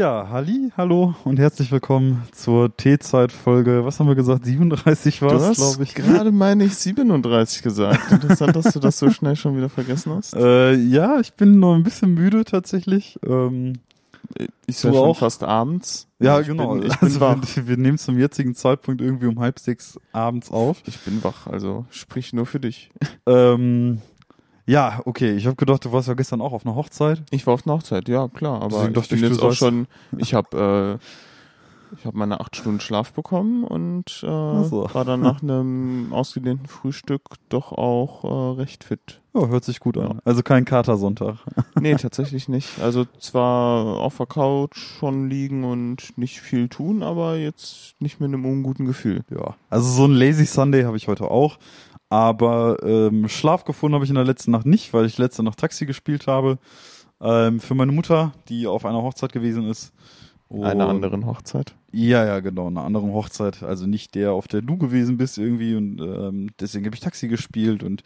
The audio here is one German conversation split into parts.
Ja, Halli, hallo und herzlich willkommen zur T-Zeit-Folge. Was haben wir gesagt? 37 war es, glaube ich. gerade, meine ich, 37 gesagt. Interessant, dass du das so schnell schon wieder vergessen hast. Äh, ja, ich bin noch ein bisschen müde tatsächlich. Ähm, Ich du ja schon auch? fast abends. ja, ich genau. Bin, ich bin also wach. wir, wir nehmen zum jetzigen Zeitpunkt irgendwie um halb sechs abends auf. Ich bin wach, also sprich nur für dich. Ähm, ja, okay. Ich habe gedacht, du warst ja gestern auch auf einer Hochzeit. Ich war auf einer Hochzeit, ja, klar. Aber Deswegen ich dachte bin ich, jetzt auch schon, ich habe äh, ich habe meine acht Stunden Schlaf bekommen und äh, so. war dann nach einem ausgedehnten Frühstück doch auch äh, recht fit. Ja, hört sich gut Ja. an. Also kein Katersonntag. Nee, tatsächlich nicht. Also zwar auf der Couch schon liegen und nicht viel tun, aber jetzt nicht mit einem unguten Gefühl. Ja. Also so ein Lazy Sunday habe ich heute auch. Aber ähm, Schlaf gefunden habe ich in der letzten Nacht nicht, weil ich letzte Nacht Taxi gespielt habe. Ähm, für meine Mutter, die auf einer Hochzeit gewesen ist. Einer Und- anderen Hochzeit. Ja, ja, genau, einer anderen Hochzeit. Also nicht der, auf der du gewesen bist irgendwie. Und ähm, deswegen habe ich Taxi gespielt und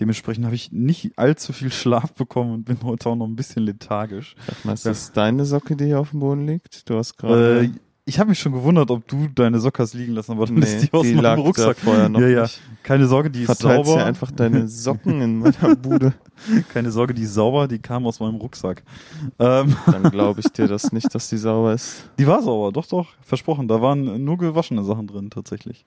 dementsprechend habe ich nicht allzu viel Schlaf bekommen und bin heute auch noch ein bisschen lethargisch. Sag mal, ist das deine Socke, die hier auf dem Boden liegt? Du hast gerade. Äh, ich habe mich schon gewundert, ob du deine Sockers liegen lassen, aber dann ist die aus meinem lag da Rucksack. vorher noch ja, ja. nicht. Keine Sorge, die ist Verteilst sauber. ja einfach deine Socken in meiner Bude. Keine Sorge, die ist sauber, die kam aus meinem Rucksack. Ähm, Dann glaube ich dir das nicht, dass die sauber ist. die war sauber, doch, doch, versprochen. Da waren nur gewaschene Sachen drin, tatsächlich.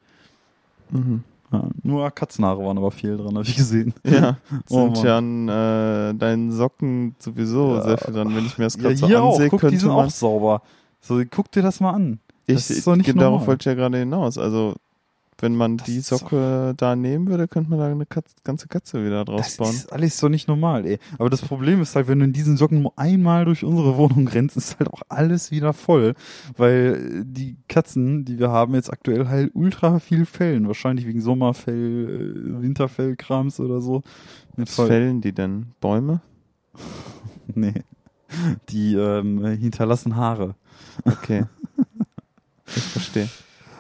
Mhm. Ja, nur Katzenhaare waren aber viel dran, habe ich gesehen. Ja, Oh sind Mann. ja an äh, deinen Socken sowieso Ja. sehr viel dran. Wenn ich mir das Ja, gerade so hier auch, ansehe, guck, die könnte sind man... auch sauber. So, guck dir das mal an. das ich, nicht darauf wollte ich ja gerade hinaus. Also, wenn man Das die Socke da nehmen würde, könnte man da eine Katz, ganze Katze wieder draus Das bauen. ist alles so nicht normal, ey. Aber das Problem ist halt, wenn du in diesen Socken nur einmal durch unsere Wohnung rennst, ist halt auch alles wieder voll. Weil äh, die Katzen, die wir haben, jetzt aktuell halt ultra viel Fällen. Wahrscheinlich wegen Sommerfell, äh, Winterfellkrams oder so. Mit Was fällen die denn? Bäume? Nee. Die ähm, hinterlassen Haare. Okay. ich verstehe.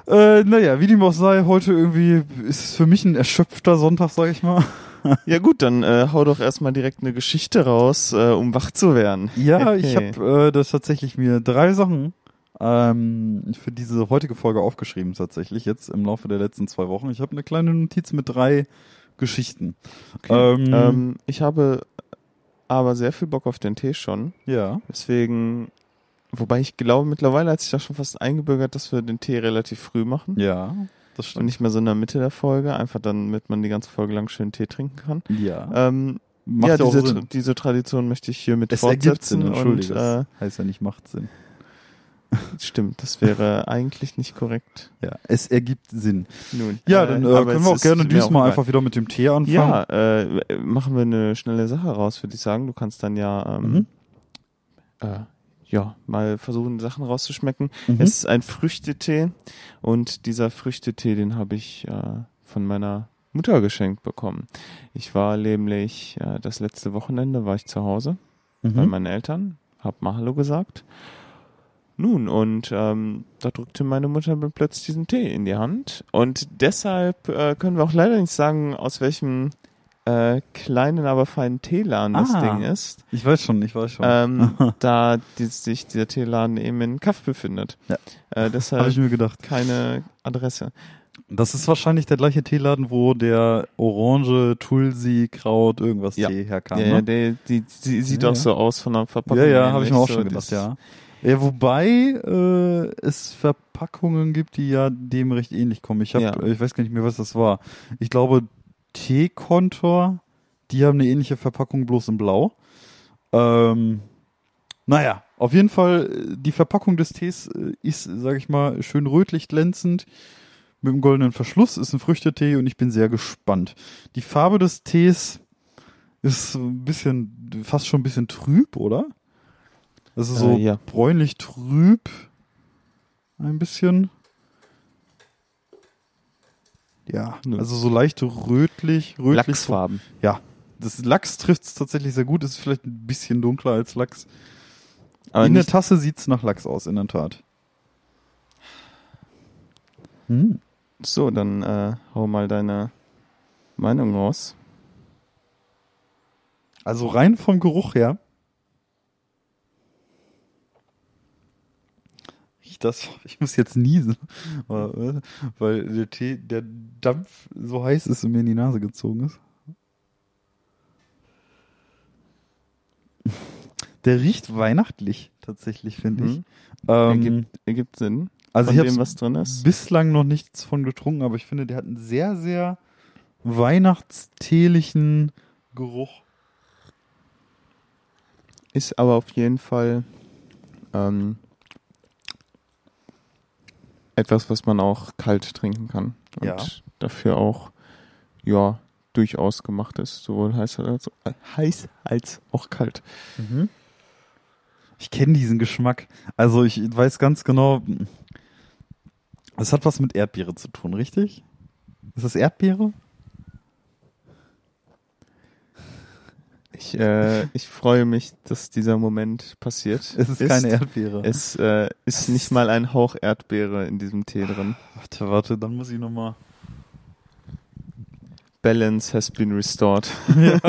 Äh, naja, wie dem auch sei, heute irgendwie ist es für mich ein erschöpfter Sonntag, sag ich mal. Ja gut, dann äh, hau doch erstmal direkt eine Geschichte raus, äh, um wach zu werden. Ja, ich Hey. habe äh, das tatsächlich mir drei Sachen ähm, für diese heutige Folge aufgeschrieben, tatsächlich, jetzt im Laufe der letzten zwei Wochen. Ich habe eine kleine Notiz mit drei Geschichten. Okay. Ähm, Ähm, ich habe aber sehr viel Bock auf den Tee schon. Ja. Deswegen, wobei ich glaube, mittlerweile hat sich das schon fast eingebürgert, dass wir den Tee relativ früh machen. Ja, das Und stimmt. nicht mehr so in der Mitte der Folge, einfach damit man die ganze Folge lang schön Tee trinken kann. ja. Ähm, Macht ja, diese, Sinn. diese Tradition möchte ich hiermit Es ergibt Sinn, fortsetzen. Und äh, heißt ja nicht macht Sinn. stimmt, das wäre eigentlich nicht korrekt. Ja, es ergibt Sinn. Nun, Ja, äh, dann äh, können wir auch gerne diesmal einfach wieder mit dem Tee anfangen. Ja, äh, machen wir eine schnelle Sache raus, würde ich sagen. Du kannst dann ja, ähm, Mhm. äh, ja, mal versuchen, Sachen rauszuschmecken. Mhm. Es ist ein Früchtetee und dieser Früchtetee, den habe ich äh, von meiner Mutter geschenkt bekommen. Ich war nämlich, äh, das letzte Wochenende war ich zu Hause bei Mhm. meinen Eltern, hab mal Hallo gesagt. Nun, und ähm, da drückte meine Mutter mir plötzlich diesen Tee in die Hand. Und deshalb äh, können wir auch leider nicht sagen, aus welchem äh, kleinen, aber feinen Teeladen das Ah. Ding ist. Ich weiß schon, ich weiß schon. Ähm, da die, sich dieser Teeladen eben in Kaff befindet. Ja. Äh, Habe deshalb ich mir gedacht. keine Adresse. Das ist wahrscheinlich der gleiche Teeladen, wo der Orange, Tulsi, Kraut, irgendwas Ja. Tee herkam. ja, ne? ja, der, die, die sieht Ja, auch so aus von der Verpackung. Ja, ja, habe ich mir auch schon gedacht, ja. Ja. Wobei äh, es Verpackungen gibt, die ja dem recht ähnlich kommen. Ich habe, Ja. ich weiß gar nicht mehr, was das war. Ich glaube, Teekontor, die haben eine ähnliche Verpackung, bloß in Blau. Ähm, naja, auf jeden Fall, äh, die Verpackung des Tees äh, ist, sag ich mal, schön rötlich glänzend. Mit dem goldenen Verschluss ist ein Früchtetee und ich bin sehr gespannt. Die Farbe des Tees ist ein bisschen, fast schon ein bisschen trüb, oder? Das ist so Äh, ja. bräunlich trüb. Ein bisschen. Ja, Nö. also so leicht rötlich, rötlich. Lachsfarben. Ja, das Lachs trifft es tatsächlich sehr gut. Ist vielleicht ein bisschen dunkler als Lachs. Aber in der Tasse sieht's nach Lachs aus, in der Tat. Hm. so, dann äh, hau mal deine Meinung raus. Also rein vom Geruch her riecht das? Ich muss jetzt niesen, weil weil der Tee, der Dampf so heiß ist und mir in die Nase gezogen ist. Der riecht weihnachtlich, tatsächlich, finde ich. Mhm. Ähm, Ergibt, ergibt Sinn. also ich habe bislang noch nichts von getrunken, aber ich finde, der hat einen sehr, sehr weihnachtsteelichen Geruch. Ist aber auf jeden Fall ähm, etwas, was man auch kalt trinken kann. Und Ja. dafür auch, ja, durchaus gemacht ist. Sowohl heiß als, heiß als auch kalt. Ich kenne diesen Geschmack. Also ich weiß ganz genau, es hat was mit Erdbeere zu tun, richtig? Ist das Erdbeere? Ich, äh, ich freue mich, dass dieser Moment passiert. Es ist, keine Erdbeere. Es äh, ist nicht mal ein Hauch Erdbeere in diesem Tee drin. warte, warte, dann muss ich nochmal. Balance has been restored. ja,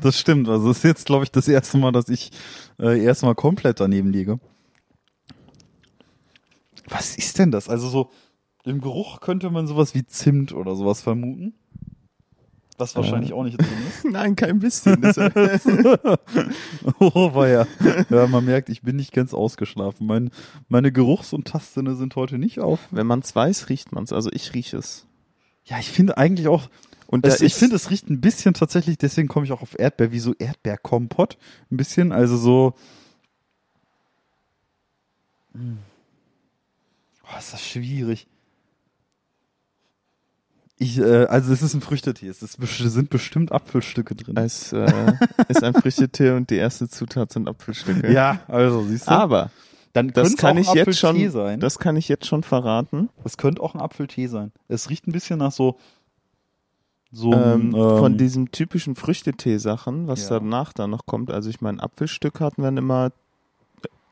das stimmt. Also es ist jetzt, glaube ich, das erste Mal, dass ich äh, erstmal komplett daneben liege. Was ist denn das? Also so im Geruch könnte man sowas wie Zimt oder sowas vermuten. Was wahrscheinlich Äh. auch nicht drin ist. Nein, kein bisschen. Das, oh, war ja. Ja, man merkt, ich bin nicht ganz ausgeschlafen. Mein, meine Geruchs- und Tastsinne sind heute nicht auf. wenn man es weiß, riecht man es. Also ich rieche es. Ja, ich finde eigentlich auch, Und es, ich finde, es riecht ein bisschen tatsächlich, deswegen komme ich auch auf Erdbeer, wie so Erdbeerkompott. Ein bisschen, also so. Hm. Oh, ist das schwierig. Ich, äh, also es ist ein Früchtetee. Es ist, sind bestimmt Apfelstücke drin. Es äh, ist ein Früchtetee und die erste Zutat sind Apfelstücke. ja, also siehst du. Aber dann das kann ich jetzt schon, sein. das kann ich jetzt schon verraten. Das könnte auch ein Apfeltee sein. Es riecht ein bisschen nach so so Ähm, ähm, von diesen typischen Früchtetee-Sachen, was Ja. danach dann noch kommt. Also ich meine, Apfelstück hatten wir immer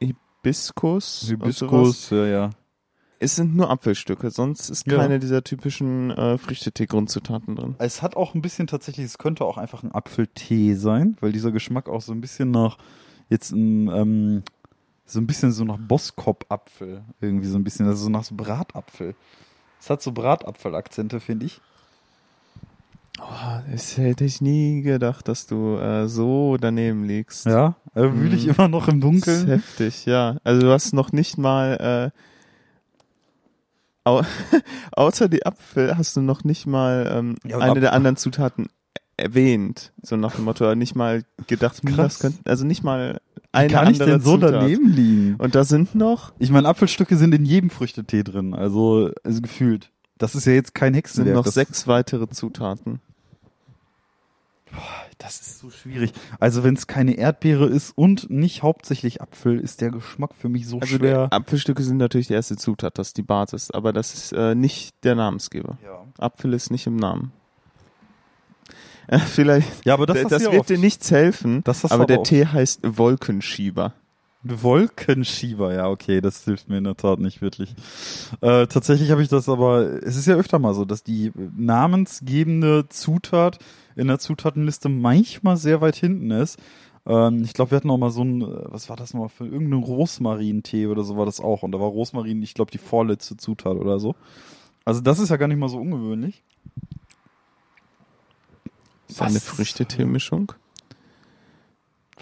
Hibiskus. und sowas. Hibiskus, ja, ja. Es sind nur Apfelstücke, sonst ist Ja. keine dieser typischen äh, Früchtetee-Grundzutaten drin. Es hat auch ein bisschen tatsächlich, es könnte auch einfach ein Apfeltee sein, weil dieser Geschmack auch so ein bisschen nach jetzt ein, ähm, so ein bisschen so nach Boskop-Apfel irgendwie so ein bisschen, also so nach so Bratapfel. Es hat so Bratapfel-Akzente, finde ich. Oh, das hätte ich nie gedacht, dass du äh, so daneben liegst. Ja, äh, wühle ich Mhm. immer noch im Das ist Dunkeln. heftig, ja. Also du hast noch nicht mal, äh, au außer die Apfel hast du noch nicht mal ähm, Ja, eine Apfel- der anderen Zutaten erwähnt. So nach dem Motto, nicht mal gedacht, hm, Krass. das könnte, also nicht mal Wie eine kann ich andere denn so Zutat. daneben liegen? Und da sind noch, Ich meine, Apfelstücke sind in jedem Früchtetee drin, also, also gefühlt. Das ist ja jetzt kein sind Hexenwerk. noch das, sechs weitere Zutaten. Das ist so schwierig. Also wenn es keine Erdbeere ist und nicht hauptsächlich Apfel, ist der Geschmack für mich so Also schwer. Apfelstücke sind natürlich die erste Zutat, das ist die Basis, aber das ist äh, nicht der Namensgeber. Ja. Apfel ist nicht im Namen. Äh, vielleicht, ja, aber das, das, das ja wird oft. dir nichts helfen, Das aber aber der oft. Tee heißt Wolkenschieber. Wolkenschieber, ja, okay, das hilft mir in der Tat nicht wirklich. Äh, tatsächlich habe ich das aber, es ist ja öfter mal so, dass die namensgebende Zutat in der Zutatenliste manchmal sehr weit hinten ist. Ähm, ich glaube, wir hatten auch mal so ein, äh, was war das nochmal für irgendeinen Rosmarin-Tee oder so war das auch. Und da war Rosmarin, ich glaube, die vorletzte Zutat oder so. Also das ist ja gar nicht mal so ungewöhnlich. Ist eine? Früchtetee-Mischung?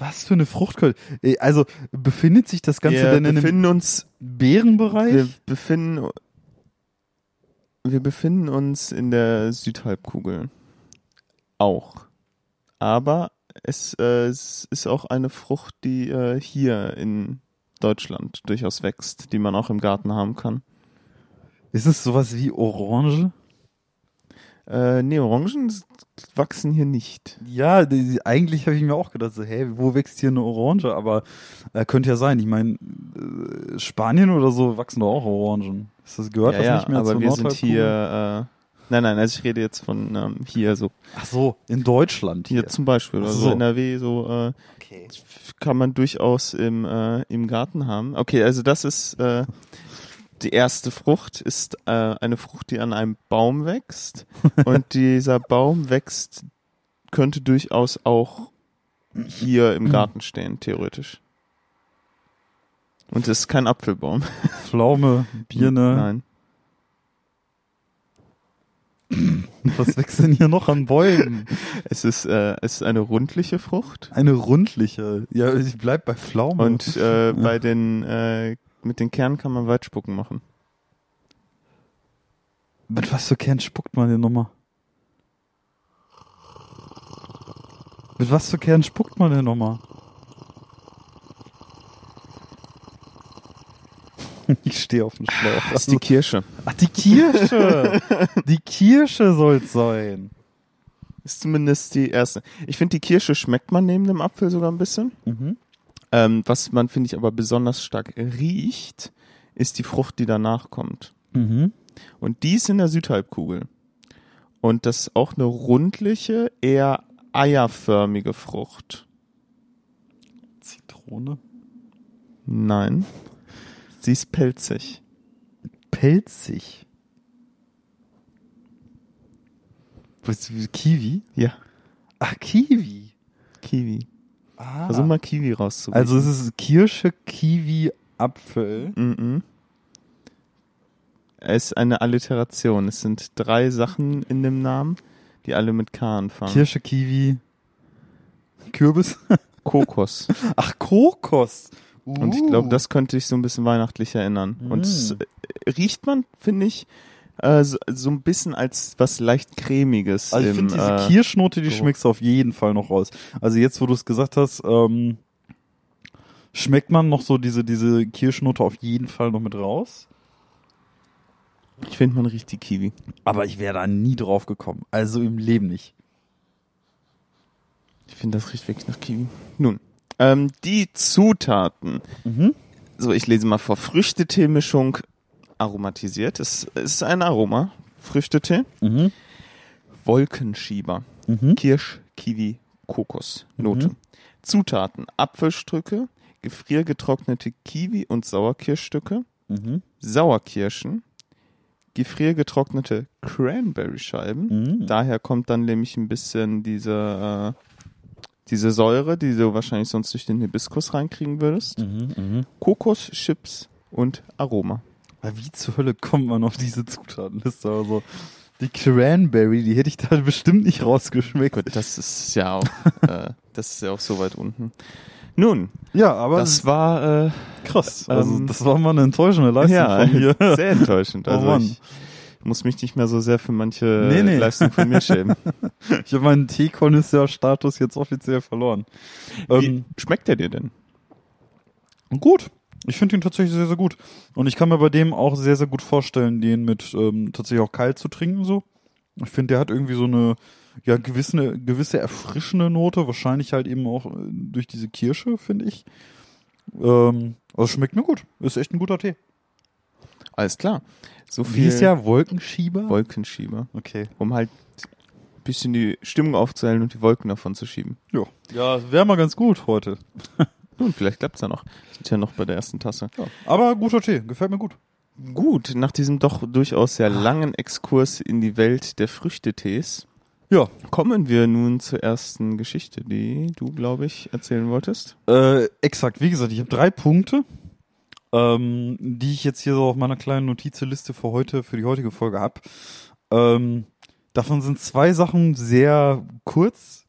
Was für eine Fruchtköl. Äh, Also befindet sich das Ganze Wir denn in einem befinden uns, Beerenbereich? wir befinden, wir befinden uns in der Südhalbkugel. Auch. Aber es, äh, es ist auch eine Frucht, die äh, hier in Deutschland durchaus wächst, die man auch im Garten haben kann. Ist es sowas wie Orange? Äh, nee, Orangen wachsen hier nicht. Ja, die, eigentlich habe ich mir auch gedacht, so, hä, wo wächst hier eine Orange? Aber äh, könnte ja sein. Ich meine, äh, Spanien oder so wachsen doch auch Orangen. Ist das gehört ja, das ja, nicht mehr aber zur wir sind hier, äh, nein, nein, also ich rede jetzt von ähm, hier so, Ach so, in Deutschland hier hier. zum Beispiel, Ach also so. NRW so, äh, Okay. kann man durchaus im, äh, im Garten haben. Okay, also das ist äh, die erste Frucht, ist äh, eine Frucht, die an einem Baum wächst. und dieser Baum wächst, könnte durchaus auch hier im Garten stehen, theoretisch. Und es ist kein Apfelbaum. Pflaume, Birne. Nein. Was wächst denn hier noch an Bäumen? Es ist, äh, es ist eine rundliche Frucht. Eine rundliche. Ja, ich bleib bei Pflaume. Und äh, bei den, äh, mit den Kernen kann man Weitspucken machen. mit was für Kern spuckt man denn nochmal? Mit was für Kern spuckt man denn nochmal? Ich stehe auf dem Schlauch. Das ist die Kirsche. Ach, die Kirsche. die Kirsche soll's sein. Ist zumindest die erste. Ich finde, die Kirsche schmeckt man neben dem Apfel sogar ein bisschen. Mhm. Ähm, was man, finde ich, aber besonders stark riecht, ist die Frucht, die danach kommt. Mhm. Und die ist in der Südhalbkugel. Und das ist auch eine rundliche, eher eierförmige Frucht. Zitrone. Nein. Sie ist pelzig. Pelzig. Was, Kiwi? Ja. Ach, Kiwi. Kiwi. Ah. Versuch mal Kiwi rauszubringen. Also es ist Kirsche, Kiwi, Apfel. Mhm. Es ist eine Alliteration. Es sind drei Sachen in dem Namen, die alle mit K anfangen. Kirsche, Kiwi, Kürbis. Kokos. Ach, Kokos. Und ich Uh. glaube, das könnte ich so ein bisschen weihnachtlich erinnern. Und es Mm. riecht man, finde ich, äh, so, so ein bisschen als was leicht cremiges. Also ich finde diese äh, Kirschnote, die Geruch. schmeckst du auf jeden Fall noch raus. Also jetzt, wo du es gesagt hast, ähm, schmeckt man noch so diese, diese Kirschnote auf jeden Fall noch mit raus. Ich finde, man riecht die Kiwi. Aber ich wäre da nie drauf gekommen. Also im Leben nicht. Ich finde, das riecht wirklich nach Kiwi. Nun, ähm, die Zutaten. Mhm. So, ich lese mal vor. Früchtetee-Mischung aromatisiert. Es ist ein Aroma. Früchtetee. Mhm. Wolkenschieber. Mhm. Kirsch, Kiwi, Kokos. Note. Mhm. Zutaten. Apfelstücke, gefriergetrocknete Kiwi- und Sauerkirschstücke, Mhm. Sauerkirschen, gefriergetrocknete Cranberry-Scheiben. Mhm. Daher kommt dann nämlich ein bisschen diese, äh, diese Säure, die du wahrscheinlich sonst durch den Hibiskus reinkriegen würdest. Mhm. Kokoschips und Aroma. Aber wie zur Hölle kommt man auf diese Zutatenliste? Also die Cranberry, die hätte ich da bestimmt nicht rausgeschmeckt. Gut, das ist ja auch, äh, das ist ja auch so weit unten. Nun, Ja, aber das war äh, krass. Also ähm, das war mal eine enttäuschende Leistung ja, von mir. sehr enttäuschend. Oh Also Mann. ich muss mich nicht mehr so sehr für manche Nee, nee. Leistungen von mir schämen. Ich habe meinen T-Connoisseur-Status jetzt offiziell verloren. Wie Ähm, schmeckt der dir denn? gut. Ich finde ihn tatsächlich sehr, sehr gut. Und ich kann mir bei dem auch sehr, sehr gut vorstellen, den mit ähm, tatsächlich auch kalt zu trinken so. Ich finde, der hat irgendwie so eine ja gewisse gewisse erfrischende Note, wahrscheinlich halt eben auch äh, durch diese Kirsche, finde ich. Ähm, also schmeckt mir gut. Ist echt ein guter Tee. Alles klar. So Wie viel ist der Wolkenschieber? Wolkenschieber, okay. um halt ein bisschen die Stimmung aufzuhellen und die Wolken davon zu schieben. Ja. Ja, wäre mal ganz gut heute. Nun, vielleicht klappt's ja noch. Sind ja noch bei der ersten Tasse. Ja. Aber guter Tee, gefällt mir gut. Gut, nach diesem doch durchaus sehr langen Exkurs in die Welt der Früchtetees Ja. kommen wir nun zur ersten Geschichte, die du, glaube ich, erzählen wolltest. Äh, exakt. Wie gesagt, ich habe drei Punkte, ähm, die ich jetzt hier so auf meiner kleinen Notizliste für heute, für die heutige Folge habe. Ähm, davon sind zwei Sachen sehr kurz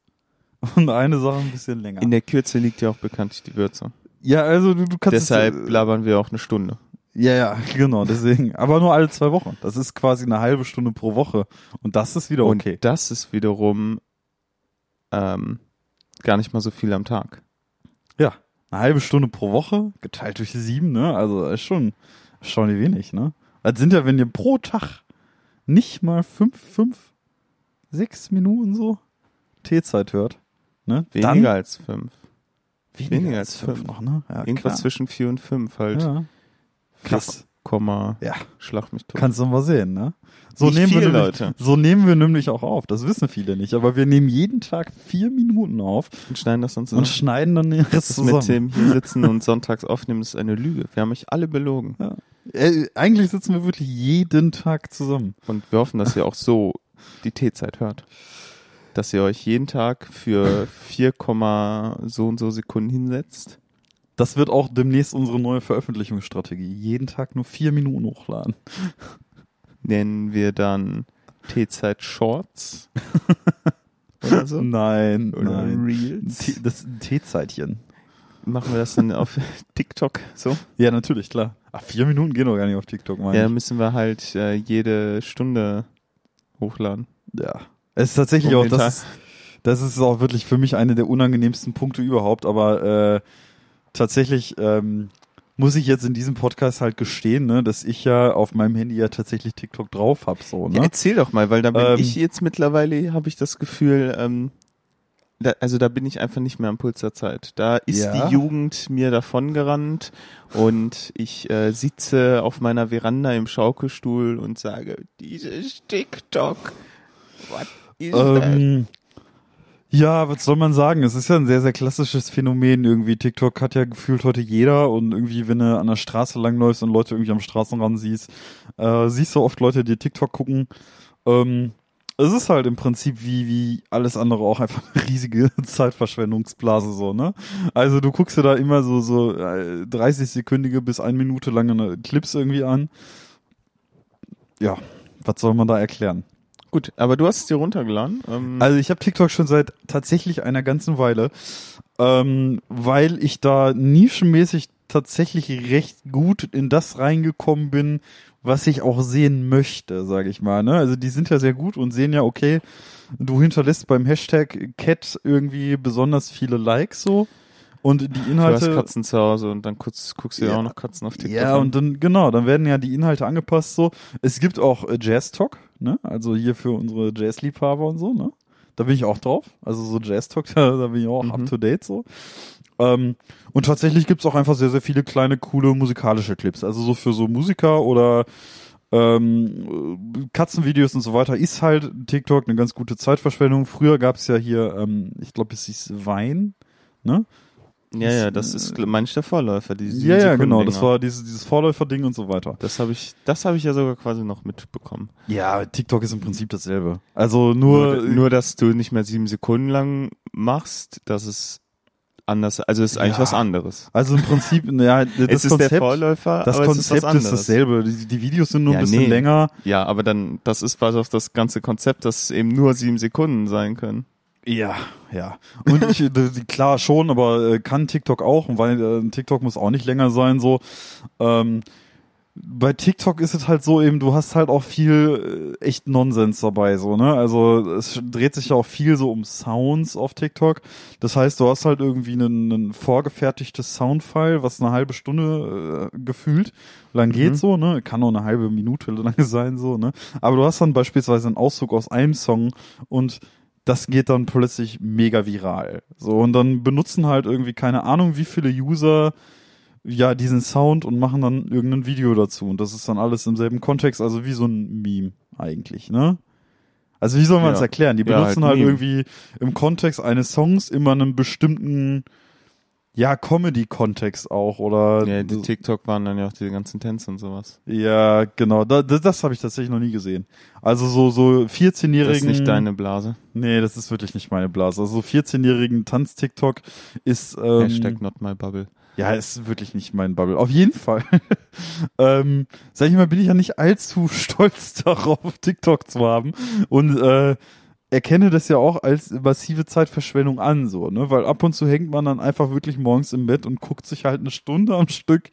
und eine Sache ein bisschen länger. In der Kürze liegt ja auch bekanntlich die Würze. ja, also du, du kannst Deshalb es, äh, labern wir auch eine Stunde. Ja, ja, genau, deswegen. Aber nur alle zwei Wochen. Das ist quasi eine halbe Stunde pro Woche. Und das ist wieder okay. Und das ist wiederum ähm, gar nicht mal so viel am Tag. Ja, eine halbe Stunde pro Woche, geteilt durch sieben, ne? Also ist schon, schon wenig, ne? Das sind ja, wenn ihr pro Tag nicht mal fünf, fünf, sechs Minuten so Teezeit hört, ne? Weniger Dann als fünf. weniger, weniger als fünf fünf. noch, ne? Ja, Irgendwas klar. zwischen vier und fünf halt. Ja. Krass. Komma, Ja, schlag mich tot. kannst du mal sehen, ne? So Nicht nehmen wir nämlich, Leute. so nehmen wir nämlich auch auf. Das wissen viele nicht, aber wir nehmen jeden Tag vier Minuten auf und schneiden das sonst und noch. schneiden dann den Rest Das zusammen. mit dem hier sitzen und sonntags aufnehmen ist eine Lüge. Wir haben euch alle belogen. Äh, eigentlich sitzen wir wirklich jeden Tag zusammen. Und wir hoffen, dass ihr auch so die Teezeit hört. Dass ihr euch jeden Tag für 4, so und so Sekunden hinsetzt Das wird auch demnächst unsere neue Veröffentlichungsstrategie. Jeden Tag nur vier Minuten hochladen. Nennen wir dann T-Zeit Shorts? Oder so? Nein, Oder nein. Reels? Das ist ein Teezeitchen. Machen wir das dann auf TikTok so? Ja, natürlich, klar. Ach, vier Minuten gehen doch gar nicht auf TikTok, meine Ja, ich. müssen wir halt äh, jede Stunde hochladen. Ja. Es ist tatsächlich Um auch, das ist, das ist auch wirklich für mich eine der unangenehmsten Punkte überhaupt, aber äh, tatsächlich ähm, muss ich jetzt in diesem Podcast halt gestehen, ne, dass ich ja auf meinem Handy ja tatsächlich TikTok drauf hab, so, Ja, ne? erzähl doch mal, weil da bin Ähm, ich jetzt mittlerweile, habe ich das Gefühl, ähm, da, also da bin ich einfach nicht mehr am Puls der Zeit. Da ist Ja. die Jugend mir davongerannt und ich äh, sitze auf meiner Veranda im Schaukelstuhl und sage, dieses TikTok, what? Ähm, ja, was soll man sagen? Es ist ja ein sehr, sehr klassisches Phänomen irgendwie. TikTok hat ja gefühlt heute jeder und irgendwie, wenn du an der Straße langläufst und Leute irgendwie am Straßenrand siehst, äh, siehst du oft Leute, die TikTok gucken. Ähm, es ist halt im Prinzip wie, wie alles andere auch einfach eine riesige Zeitverschwendungsblase so, ne? Also du guckst dir da immer so, so äh, 30-sekündige bis eine Minute lange Clips irgendwie an. Ja, was soll man da erklären? Gut, aber du hast es dir runtergeladen. Ähm, Also ich habe TikTok schon seit tatsächlich einer ganzen Weile, ähm, weil ich da nischenmäßig tatsächlich recht gut in das reingekommen bin, was ich auch sehen möchte, sage ich mal. Ne? Also die sind ja sehr gut und sehen ja, okay, du hinterlässt beim Hashtag Cat irgendwie besonders viele Likes so und die du hast Inhalte... Katzen zu Hause und dann kurz guckst du dir Ja. auch noch Katzen auf TikTok Ja, an. und dann, genau, dann werden ja die Inhalte angepasst so. Es gibt auch äh, Jazz Talk, ne? Also hier für unsere Jazz-Liebhaber und so, ne? Da bin ich auch drauf. Also so Jazz Talk, da, da bin ich auch Mhm. up to date so. Ähm, und tatsächlich gibt's auch einfach sehr, sehr viele kleine, coole musikalische Clips. Also so für so Musiker oder ähm, äh, Katzenvideos und so weiter ist halt TikTok eine ganz gute Zeitverschwendung. Früher gab's ja hier, ähm, ich glaube, es hieß Wein, ne? Ja, ja, das ist manch der Vorläufer. Diese Ja, ja, genau. Das war dieses, dieses Vorläuferding und so weiter. Das habe ich, das habe ich ja sogar quasi noch mitbekommen. Ja, TikTok ist im Prinzip dasselbe. Also nur, nur, nur, dass du nicht mehr sieben Sekunden lang machst, das ist anders. Also ist eigentlich Ja. was anderes. also im Prinzip, ja, das es ist Konzept, der Vorläufer, das es ist Konzept ist, anderes. dasselbe. Die, die Videos sind nur Ja, ein bisschen nee. länger. Ja, aber dann, das ist was auf das ganze Konzept, dass es eben nur sieben Sekunden sein können. Ja, ja. Und ich, d- klar schon, aber äh, kann TikTok auch, weil äh, TikTok muss auch nicht länger sein, so. Ähm, bei TikTok ist es halt so eben, du hast halt auch viel äh, echt Nonsens dabei, so, ne? Also es dreht sich ja auch viel so um Sounds auf TikTok. Das heißt, du hast halt irgendwie einen, einen vorgefertigtes Soundfile, was eine halbe Stunde äh, gefühlt lang geht Mhm. so, ne? Kann auch eine halbe Minute lang sein, so, ne? Aber du hast dann beispielsweise einen Auszug aus einem Song und das geht dann plötzlich mega viral. So, und dann benutzen halt irgendwie keine Ahnung, wie viele User ja diesen Sound und machen dann irgendein Video dazu. Und das ist dann alles im selben Kontext, also wie so ein Meme eigentlich, ne? Also wie soll man Ja. es erklären? Die Ja, benutzen halt halt, Meme. irgendwie im Kontext eines Songs immer einen bestimmten, ja, Comedy-Kontext auch oder Ja, die TikTok waren dann ja auch die ganzen Tänze und sowas. ja, genau, da, das, das habe ich tatsächlich noch nie gesehen. Also so so Das 14-jährigen ist nicht deine Blase. Nee, das ist wirklich nicht meine Blase. Also so 14-jährigen Tanz-TikTok ist ähm, Hashtag not my bubble. ja, ist wirklich nicht mein Bubble. Auf jeden Fall. ähm, sag ich mal, bin ich ja nicht allzu stolz darauf, TikTok zu haben und äh, erkenne das ja auch als massive Zeitverschwendung an, so, ne? Weil ab und zu hängt man dann einfach wirklich morgens im Bett und guckt sich halt eine Stunde am Stück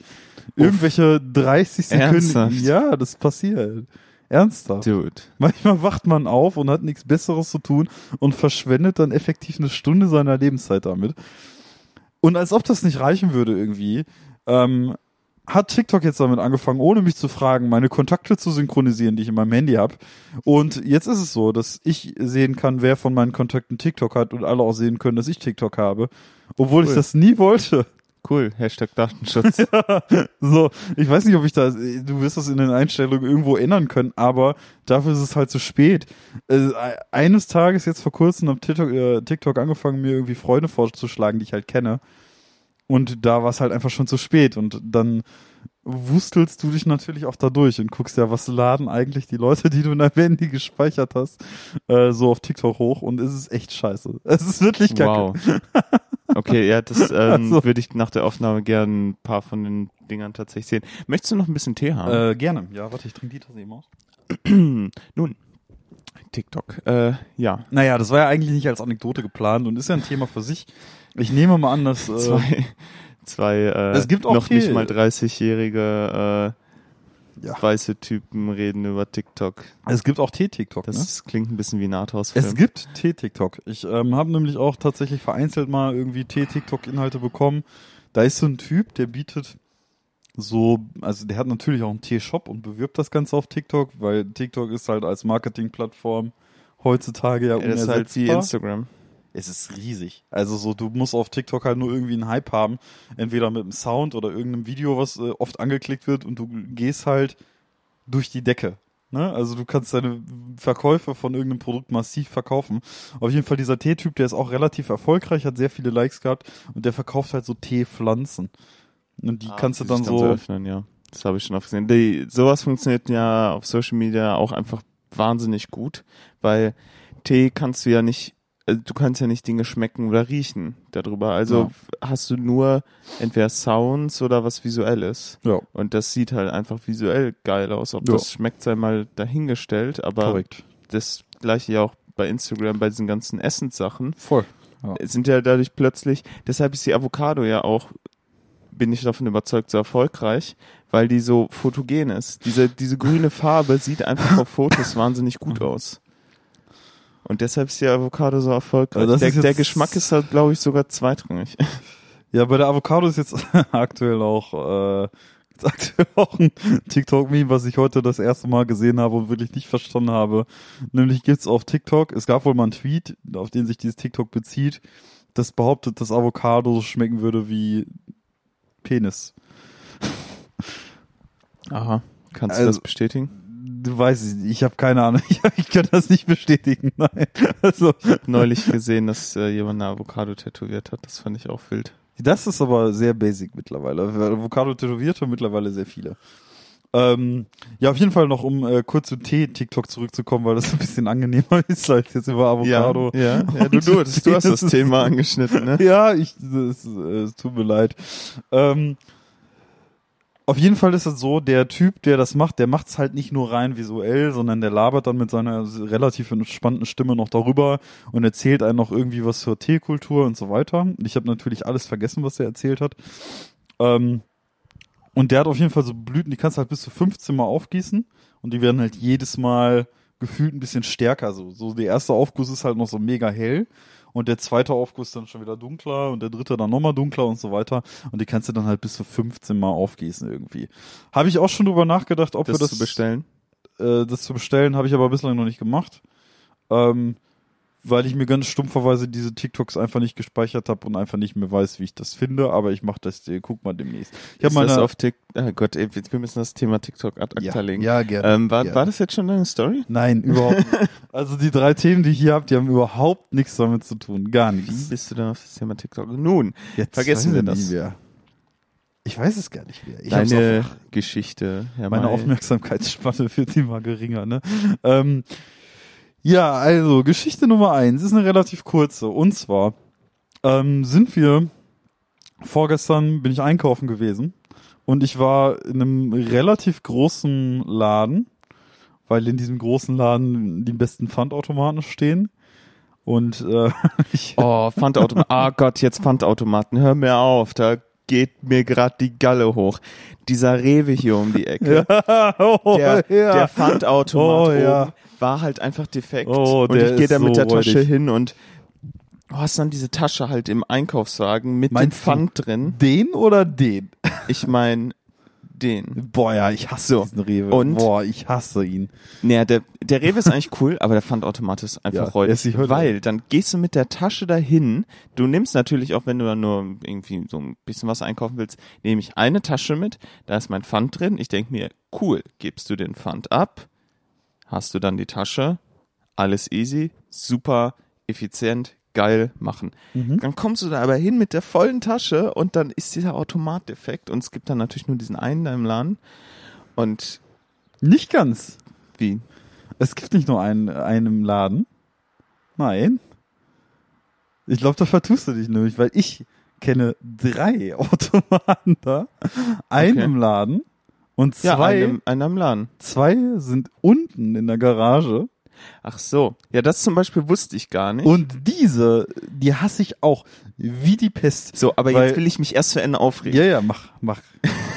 irgendwelche 30 Sekunden. Ernsthaft? Ja, das passiert. Ernsthaft. Dude. Manchmal wacht man auf und hat nichts Besseres zu tun und verschwendet dann effektiv eine Stunde seiner Lebenszeit damit. Und als ob das nicht reichen würde irgendwie, ähm, hat TikTok jetzt damit angefangen, ohne mich zu fragen, meine Kontakte zu synchronisieren, die ich in meinem Handy habe. Und jetzt ist es so, dass ich sehen kann, wer von meinen Kontakten TikTok hat und alle auch sehen können, dass ich TikTok habe. Obwohl ich Cool. das nie wollte. Cool. Hashtag Datenschutz. So, ich weiß nicht, ob ich da, du wirst das in den Einstellungen irgendwo ändern können, aber dafür ist es halt zu spät. Äh, eines Tages jetzt vor kurzem habe TikTok, äh, TikTok angefangen, mir irgendwie Freunde vorzuschlagen, die ich halt kenne. Und da war es halt einfach schon zu spät. Und dann wustelst du dich natürlich auch da durch und guckst ja, was laden eigentlich die Leute, die du in deinem Handy gespeichert hast, äh, so auf TikTok hoch. Und es ist echt scheiße. Es ist wirklich kacke. wow. Okay, ja, das ähm, Also. würde ich nach der Aufnahme gerne ein paar von den Dingern tatsächlich sehen. Möchtest du noch ein bisschen Tee haben? Äh, gerne. Ja, warte, ich trinke die Tasse eben aus. Nun, TikTok. Äh, ja, Naja, das war ja eigentlich nicht als Anekdote geplant und ist ja ein Thema für sich. Ich nehme mal an, dass. Äh, zwei, zwei äh, Es gibt auch noch nicht viel- mal 30-jährige äh, Ja. weiße Typen reden über TikTok. es gibt auch Tee-TikTok. Das Ne? klingt ein bisschen wie ein Arthouse-Film. Es gibt Tee-TikTok. Ich ähm, habe nämlich auch tatsächlich vereinzelt mal irgendwie Tee-TikTok-Inhalte bekommen. Da ist so ein Typ, der bietet so, also der hat natürlich auch einen Tee-Shop und bewirbt das Ganze auf TikTok, weil TikTok ist halt als Marketingplattform heutzutage ja Ja, das ist halt wie unersetzbar. Instagram. Es ist riesig. Also so, du musst auf TikTok halt nur irgendwie einen Hype haben, entweder mit einem Sound oder irgendeinem Video, was äh, oft angeklickt wird und du gehst halt durch die Decke. Ne? Also du kannst deine Verkäufe von irgendeinem Produkt massiv verkaufen. Auf jeden Fall dieser Teetyp, der ist auch relativ erfolgreich, hat sehr viele Likes gehabt und der verkauft halt so Teepflanzen. Und die Ah, kannst du dann so, öffnen, ja. Das habe ich schon oft gesehen. Die, sowas funktioniert ja auf Social Media auch einfach wahnsinnig gut, weil Tee kannst du ja nicht, du kannst ja nicht Dinge schmecken oder riechen darüber. Also Ja. hast du nur entweder Sounds oder was Visuelles. ja, Und das sieht halt einfach visuell geil aus. Ob Ja. das schmeckt, sei mal dahingestellt. Aber korrekt. das gleiche ja auch bei Instagram, bei diesen ganzen Essenssachen Voll. sind ja dadurch plötzlich, deshalb ist die Avocado ja auch, bin ich davon überzeugt, so erfolgreich, weil die so fotogen ist. Diese, diese grüne Farbe sieht einfach auf Fotos wahnsinnig gut aus. Und deshalb ist die Avocado so erfolgreich. Also der, jetzt- der Geschmack ist halt, glaube ich, sogar zweitrangig. Ja, bei der Avocado ist jetzt aktuell auch, äh, ist aktuell auch ein TikTok-Meme, was ich heute das erste Mal gesehen habe und wirklich nicht verstanden habe. Nämlich gibt's auf TikTok, es gab wohl mal einen Tweet, auf den sich dieses TikTok bezieht, das behauptet, dass Avocado so schmecken würde wie Penis. Aha. Kannst du Also- das bestätigen? Du weißt, ich, habe keine Ahnung, ich, ich kann das nicht bestätigen. Nein. Also, Neulich gesehen, dass äh, jemand eine Avocado tätowiert hat. Das fand ich auch wild. Das ist aber sehr basic mittlerweile. Avocado tätowierte mittlerweile sehr viele. Ähm, ja, auf jeden Fall noch, um äh, kurz zu Tee-TikTok zurückzukommen, weil das ein bisschen angenehmer ist als jetzt über Avocado. Ja, ja, ja du, du, du hast das Das Thema angeschnitten, ne? Ja, ich, es, äh, es tut mir leid. Ähm, auf jeden Fall ist es so, der Typ, der das macht, der macht es halt nicht nur rein visuell, sondern der labert dann mit seiner relativ entspannten Stimme noch darüber und erzählt einem noch irgendwie was zur Teekultur und so weiter. Ich habe natürlich alles vergessen, was er erzählt hat. Ähm, und der hat auf jeden Fall so Blüten, die kannst du halt bis zu 15 Mal aufgießen und die werden halt jedes Mal gefühlt ein bisschen stärker. So, so der erste Aufguss ist halt noch so mega hell und der zweite Aufguss dann schon wieder dunkler und der dritte dann nochmal dunkler und so weiter. Und die kannst du dann halt bis zu 15 Mal aufgießen irgendwie. Habe ich auch schon drüber nachgedacht, ob Das, wir das zu bestellen. Äh, das zu bestellen, habe ich aber bislang noch nicht gemacht. Ähm, weil ich mir ganz stumpferweise diese TikToks einfach nicht gespeichert habe und einfach nicht mehr weiß, wie ich das finde, aber ich mache das, äh, guck mal demnächst. Ich habe das meine auf TikTok, oh Gott, ey, wir müssen das Thema TikTok ad acta ja, legen. ja, gerne. Ähm, war, gerne. war das jetzt schon deine Story? Nein, überhaupt nicht. Also die drei Themen, die ich hier habt, die haben überhaupt nichts damit zu tun. Gar Wie nichts. bist du denn auf das Thema TikTok? Nun, Jetzt vergessen wir das. Mehr. Ich weiß es gar nicht mehr. Ich deine Geschichte. Herr meine May. Aufmerksamkeitsspanne wird immer geringer, ne? Ähm, ja, also Geschichte Nummer eins ist eine relativ kurze. Und zwar ähm, sind wir vorgestern bin ich einkaufen gewesen und ich war in einem relativ großen Laden, weil in diesem großen Laden die besten Pfandautomaten stehen. Und äh, ich Oh, Pfandautomaten. Ah Gott, jetzt Pfandautomaten. Hör mir auf, da geht mir gerade die Galle hoch. Dieser Rewe hier um die Ecke. oh, Der, ja. der Pfandautomat Oh, ja. War halt einfach defekt. Oh, und ich gehe da mit so der Tasche räudig. hin und du hast dann diese Tasche halt im Einkaufswagen mit Meinst dem Pfand drin. den oder den? Ich mein den. Boah, ja, ich hasse So, diesen Rewe. und? Boah, ich hasse ihn. Naja, der, der Rewe ist eigentlich cool, aber der Pfandautomat ist einfach Ja, räudig. Weil dann gehst du mit der Tasche dahin. Du nimmst natürlich auch, wenn du dann nur irgendwie so ein bisschen was einkaufen willst, nehme ich eine Tasche mit. Da ist mein Pfand drin. Ich denke mir, cool, gibst du den Pfand ab, hast du dann die Tasche, alles easy, super, effizient, geil machen. Mhm. Dann kommst du da aber hin mit der vollen Tasche und dann ist dieser Automat defekt und es gibt dann natürlich nur diesen einen da im Laden. Und Nicht ganz. wie? Es gibt nicht nur einen, einen im Laden. Nein. Ich glaube, da vertust du dich nämlich, weil ich kenne drei Automaten da, einen Okay. im Laden und Ja, zwei, einem, einem Laden. zwei sind unten in der Garage Ach so. Ja, das zum Beispiel wusste ich gar nicht. und diese, die hasse ich auch wie die Pest. so, aber Weil- jetzt will ich mich erst zu Ende aufregen. Ja, ja, mach, mach.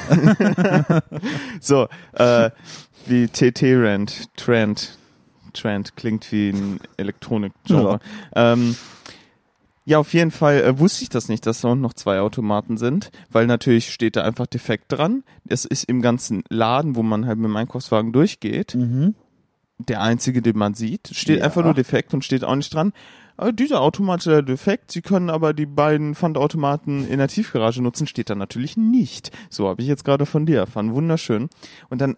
So, äh, wie TT-Rand, Trend, Trend klingt wie ein Elektronik-Genre. Ähm, ja, auf jeden Fall äh, wusste ich das nicht, dass da noch zwei Automaten sind, weil natürlich steht da einfach defekt dran. Es ist im ganzen Laden, wo man halt mit dem Einkaufswagen durchgeht, Mhm. der einzige, den man sieht, steht Ja. einfach nur defekt und steht auch nicht dran. Äh, dieser Automat ist ja defekt, Sie können aber die beiden Pfandautomaten in der Tiefgarage nutzen, steht da natürlich nicht. So habe ich jetzt gerade von dir erfahren. Wunderschön. Und dann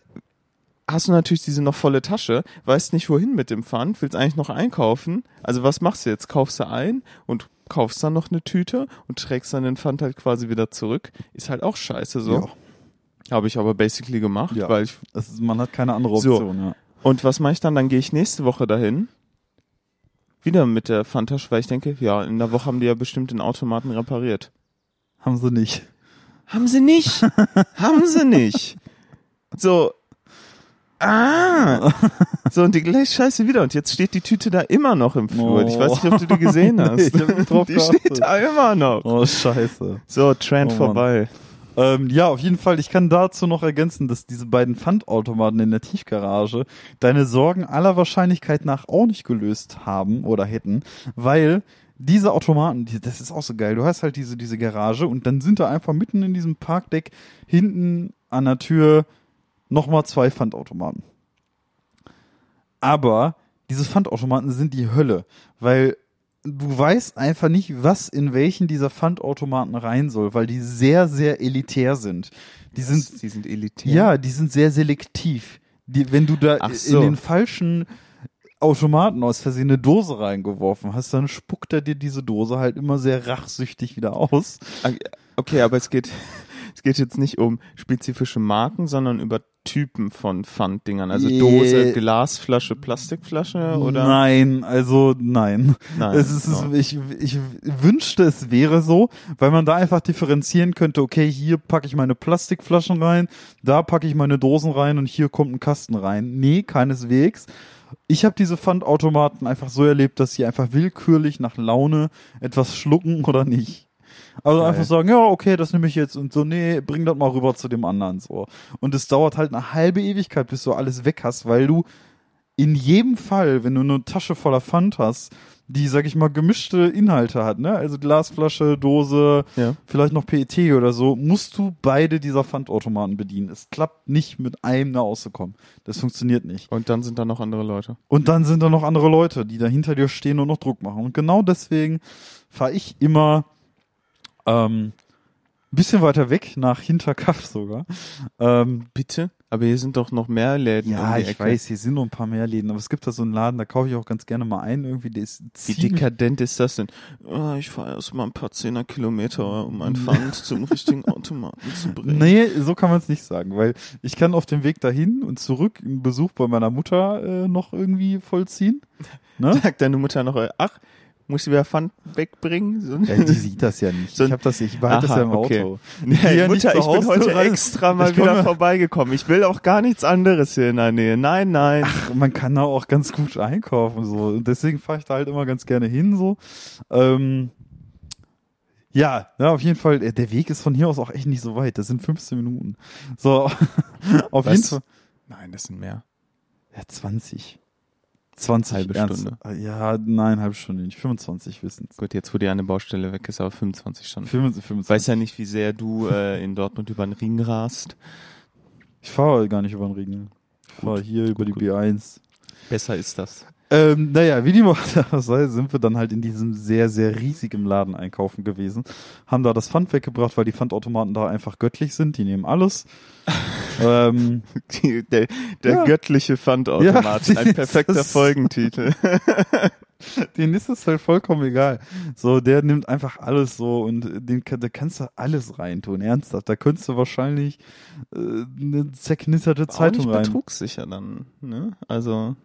hast du natürlich diese noch volle Tasche, weißt nicht wohin mit dem Pfand, willst eigentlich noch einkaufen. Also was machst du jetzt? Kaufst du ein und kaufst dann noch eine Tüte und trägst dann den Pfand halt quasi wieder zurück. Ist halt auch scheiße so. Ja. Habe ich aber basically gemacht, Ja. weil ich ist, man hat keine andere So. Option, ja. und was mache ich dann? Dann gehe ich nächste Woche dahin. Wieder mit der Pfandtasche, weil ich denke, ja, in der Woche haben die ja bestimmt den Automaten repariert. Haben sie nicht. Haben sie nicht. haben sie nicht. So. Ah. So, und die gleiche Scheiße wieder. Und jetzt steht die Tüte da immer noch im Flur. Ich weiß nicht, ob du die gesehen Nee, hast. drauf die geachtet. steht da immer noch. Oh, scheiße. So, Trend Oh, vorbei. Ähm, ja, auf jeden Fall. Ich kann dazu noch ergänzen, dass diese beiden Pfandautomaten in der Tiefgarage deine Sorgen aller Wahrscheinlichkeit nach auch nicht gelöst haben oder hätten, weil diese Automaten, die, das ist auch so geil. Du hast halt diese, diese Garage und dann sind da einfach mitten in diesem Parkdeck hinten an der Tür nochmal zwei Pfandautomaten. Aber diese Pfandautomaten sind die Hölle, weil du weißt einfach nicht, was in welchen dieser Pfandautomaten rein soll, weil die sehr, sehr elitär sind. Die sind, die sind elitär. ja, die sind sehr selektiv. Die, wenn du da so. in den falschen Automaten aus Versehen eine Dose reingeworfen hast, dann spuckt er dir diese Dose halt immer sehr rachsüchtig wieder aus. Okay, aber es geht, es geht jetzt nicht um spezifische Marken, sondern über Typen von Pfanddingern. Also Je- Dose, Glasflasche, Plastikflasche oder? Nein, also nein. Nein. Es ist, Oh. ich, ich wünschte, es wäre so, weil man da einfach differenzieren könnte, okay, hier packe ich meine Plastikflaschen rein, da packe ich meine Dosen rein und hier kommt ein Kasten rein. Nee, keineswegs. Ich habe diese Pfandautomaten einfach so erlebt, dass sie einfach willkürlich nach Laune etwas schlucken oder nicht. Also Geil. einfach sagen, ja, okay, das nehme ich jetzt und so, nee, bring das mal rüber zu dem anderen so. Und es dauert halt eine halbe Ewigkeit, bis du alles weg hast, weil du in jedem Fall, wenn du eine Tasche voller Pfand hast, die, sag ich mal, gemischte Inhalte hat, ne? Also Glasflasche, Dose, Ja. vielleicht noch PET oder so, musst du beide dieser Pfandautomaten bedienen. Es klappt nicht, mit einem da auszukommen. Das funktioniert nicht. Und dann sind da noch andere Leute. Und dann sind da noch andere Leute, die da hinter dir stehen und noch Druck machen. Und genau deswegen fahre ich immer ähm, ein bisschen weiter weg, nach Hinterkaff sogar. Ähm, Bitte? Aber hier sind doch noch mehr Läden ja, ich Ecke. weiß, hier sind noch ein paar mehr Läden, aber es gibt da so einen Laden, da kaufe ich auch ganz gerne mal ein, irgendwie, der ist Wie dekadent ist das denn? Ah, ich fahre erst mal ein paar Zehner Kilometer, um ein Pfand zum richtigen Automaten zu bringen. Nee, so kann man es nicht sagen, weil ich kann auf dem Weg dahin und zurück einen Besuch bei meiner Mutter äh, noch irgendwie vollziehen. Ne? Sagt deine Mutter noch, äh, ach, muss ich wieder Pfand wegbringen? Ja, die sieht das ja nicht. So ich habe das, ich behalte das ja im okay. Auto. Nee, Mutter, ich bin heute rein. extra mal Ich wieder vorbeigekommen. Ich will auch gar nichts anderes hier in der Nähe. Nein, nein. Man kann da auch ganz gut einkaufen so. Und deswegen fahre ich da halt immer ganz gerne hin so. Ähm, ja, ja, auf jeden Fall. äh, Der Weg ist von hier aus auch echt nicht so weit. Das sind 15 Minuten. So, auf Was? jeden Fall. Nein, das sind mehr. Ja, 20. 20. Halbe ernst. Stunde. Ja, nein, halbe Stunde nicht. 25 wissen's. Gut, jetzt wo die eine Baustelle weg ist, aber 25 schon. 25. Ich 25. weiß ja nicht, wie sehr du äh, in Dortmund über den Ring rast. Ich fahre gar nicht über den Ring. Ich fahre hier über die gut. B1. Besser ist das. Ähm, naja, wie die auch sei, sind wir dann halt in diesem sehr, sehr riesigen Laden einkaufen gewesen. Haben da das Pfand weggebracht, weil die Pfandautomaten da einfach göttlich sind. Die nehmen alles. Ähm, Die, der der Ja. göttliche Pfandautomat. Ja, Ein perfekter Folgentitel. denen ist es halt vollkommen egal. So, der nimmt einfach alles so und den, da kannst du alles reintun. Ernsthaft. Da könntest du wahrscheinlich äh, eine zerknitterte Auch Zeitung nicht rein. betrugssicher dann. Ne? Also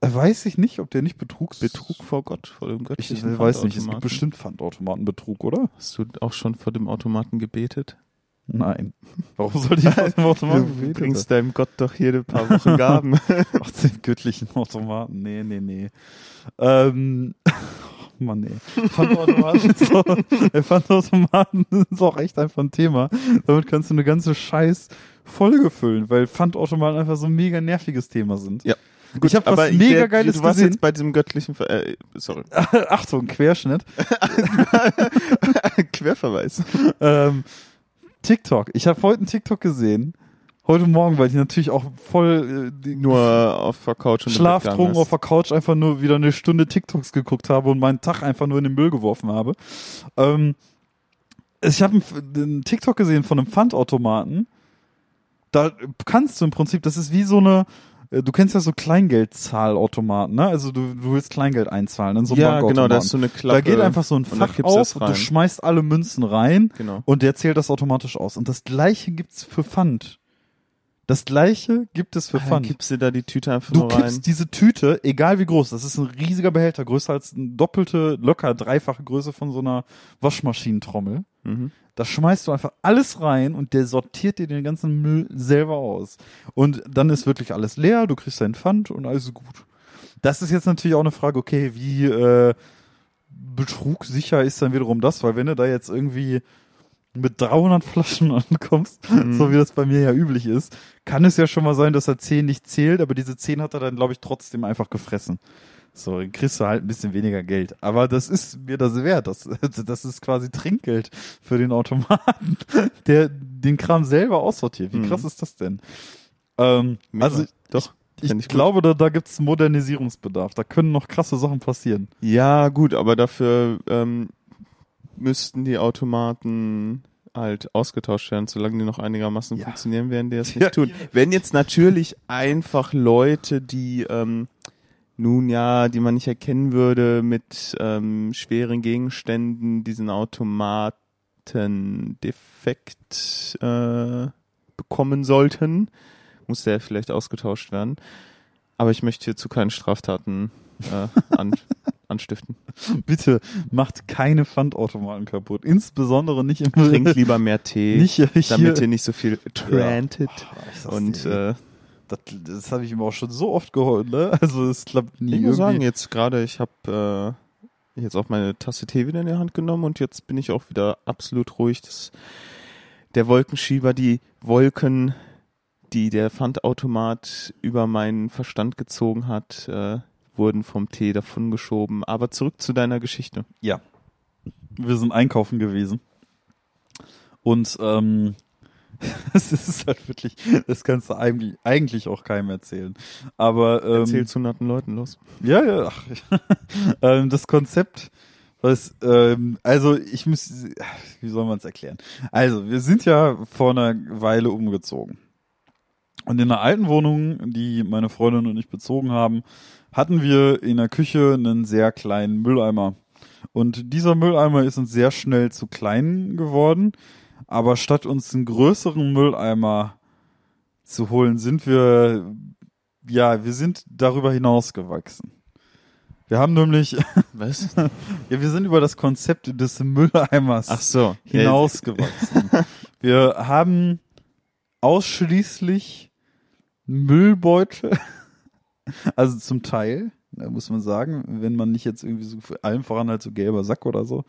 Äh, Weiß ich nicht, ob der nicht Betrugs... Betrug vor Gott, vor dem Ich göttlichen weiß nicht, es gibt bestimmt Pfandautomatenbetrug, oder? Hast du auch schon vor dem Automaten gebetet? Nein. Warum sollte ich vor dem Automaten Du bringst deinem Gott doch jede paar Wochen Gaben. Ach, den göttlichen Automaten. Nee, nee, nee. Ähm, oh Mann, nee. Pfandautomaten, ist auch, Pfandautomaten ist auch echt einfach ein Thema. Damit kannst du eine ganze scheiß Folge füllen, weil Pfandautomaten einfach so ein mega nerviges Thema sind. Ja. ich habe was mega der, Geiles Du warst gesehen. jetzt bei diesem göttlichen, Ver äh, sorry, Achtung, Querschnitt. Querverweis. Ähm, TikTok. Ich habe heute einen TikTok gesehen. Heute Morgen, weil ich natürlich auch voll äh, Nur auf der Couch und Schlaftrunken auf der Couch einfach nur wieder eine Stunde TikToks geguckt habe und meinen Tag einfach nur in den Müll geworfen habe. Ähm, ich habe einen, einen TikTok gesehen von einem Pfandautomaten. Da kannst du im Prinzip, das ist wie so eine, du kennst ja so Kleingeldzahlautomaten, ne? Also du, du willst Kleingeld einzahlen in so einem Ja, genau, da ist so eine Klappe. Da geht einfach so ein und Fach du auf und du schmeißt alle Münzen rein Genau. und der zählt das automatisch aus. Und das gleiche gibt's für Pfand. Das gleiche gibt es für Dann Pfand. kippst du da die Tüte einfach Du nur rein. kippst diese Tüte, egal wie groß, das ist ein riesiger Behälter, größer als eine doppelte, locker dreifache Größe von so einer Waschmaschinentrommel. Mhm. Da schmeißt du einfach alles rein und der sortiert dir den ganzen Müll selber aus. Und dann ist wirklich alles leer, du kriegst deinen Pfand und alles ist gut. Das ist jetzt natürlich auch eine Frage, okay, wie äh, betrugsicher ist dann wiederum das, weil wenn du da jetzt irgendwie mit 300 Flaschen ankommst, Mhm. so wie das bei mir ja üblich ist, kann es ja schon mal sein, dass er 10 nicht zählt, aber diese 10 hat er dann, glaube ich, trotzdem einfach gefressen. So, dann kriegst du halt ein bisschen weniger Geld. Aber das ist mir das wert. Das, das ist quasi Trinkgeld für den Automaten, der den Kram selber aussortiert. Wie Mhm. krass ist das denn? Ähm, also Doch. ich, ich glaube, da, da gibt's Modernisierungsbedarf. Da können noch krasse Sachen passieren. Ja, gut, aber dafür ähm, müssten die Automaten halt ausgetauscht werden, solange die noch einigermaßen Ja. funktionieren, werden die das nicht Ja. tun. Wenn jetzt natürlich einfach Leute, die ähm, nun ja, die man nicht erkennen würde, mit ähm, schweren Gegenständen diesen Automaten defekt äh, bekommen sollten, muss der vielleicht ausgetauscht werden. Aber ich möchte hierzu keine Straftaten äh, an, anstiften. Bitte macht keine Pfandautomaten kaputt. Insbesondere nicht im Trink lieber mehr Tee, nicht hier, damit ihr nicht so viel trantet. Ich sag's Und äh, das, das habe ich ihm auch schon so oft geholt, ne? Also es klappt nie ich muss sagen, jetzt gerade, ich habe äh, jetzt auch meine Tasse Tee wieder in die Hand genommen und jetzt bin ich auch wieder absolut ruhig. Das, der Wolkenschieber, die Wolken, die der Pfandautomat über meinen Verstand gezogen hat, äh, wurden vom Tee davongeschoben. Aber zurück zu deiner Geschichte. Ja. Wir sind einkaufen gewesen. Und ähm, es ist halt wirklich, das kannst du eigentlich, eigentlich auch keinem erzählen. Aber ähm, Erzähl zu hunderten Leuten los. Ja, ja, ach, ähm, das Konzept, was, ähm, also ich muss, wie soll man es erklären? Also, wir sind ja vor einer Weile umgezogen. Und in der alten Wohnung, die meine Freundin und ich bezogen haben, hatten wir in der Küche einen sehr kleinen Mülleimer. Und dieser Mülleimer ist uns sehr schnell zu klein geworden. Aber statt uns einen größeren Mülleimer zu holen, sind wir, ja, wir sind darüber hinausgewachsen. Wir haben nämlich, Was? ja, wir sind über das Konzept des Mülleimers Ach so. hinausgewachsen. Wir haben ausschließlich Müllbeutel, also zum Teil, da muss man sagen, wenn man nicht jetzt irgendwie so allem voran halt so gelber Sack oder so.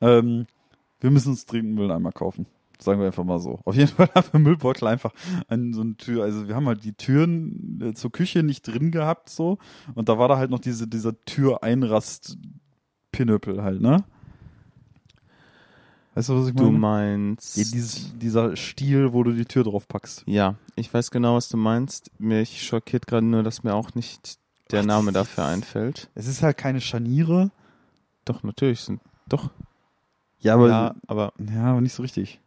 Ähm, wir müssen uns dringend Mülleimer kaufen. Sagen wir einfach mal so. Auf jeden Fall haben wir Müllbeutel einfach an so eine Tür. Also wir haben halt die Türen äh, zur Küche nicht drin gehabt so. Und da war da halt noch diese, dieser Türeinrast-Pinöppel halt, ne? Weißt du, was ich Du meine? meinst. Ja, dieses, dieser Stiel, wo du die Tür drauf packst. Ja, ich weiß genau, was du meinst. Mich schockiert gerade nur, dass mir auch nicht der Ach, Name dafür ist- einfällt. Es ist halt keine Scharniere. Doch, natürlich sind. Doch. Ja, aber, ja, ja, aber. aber nicht so richtig.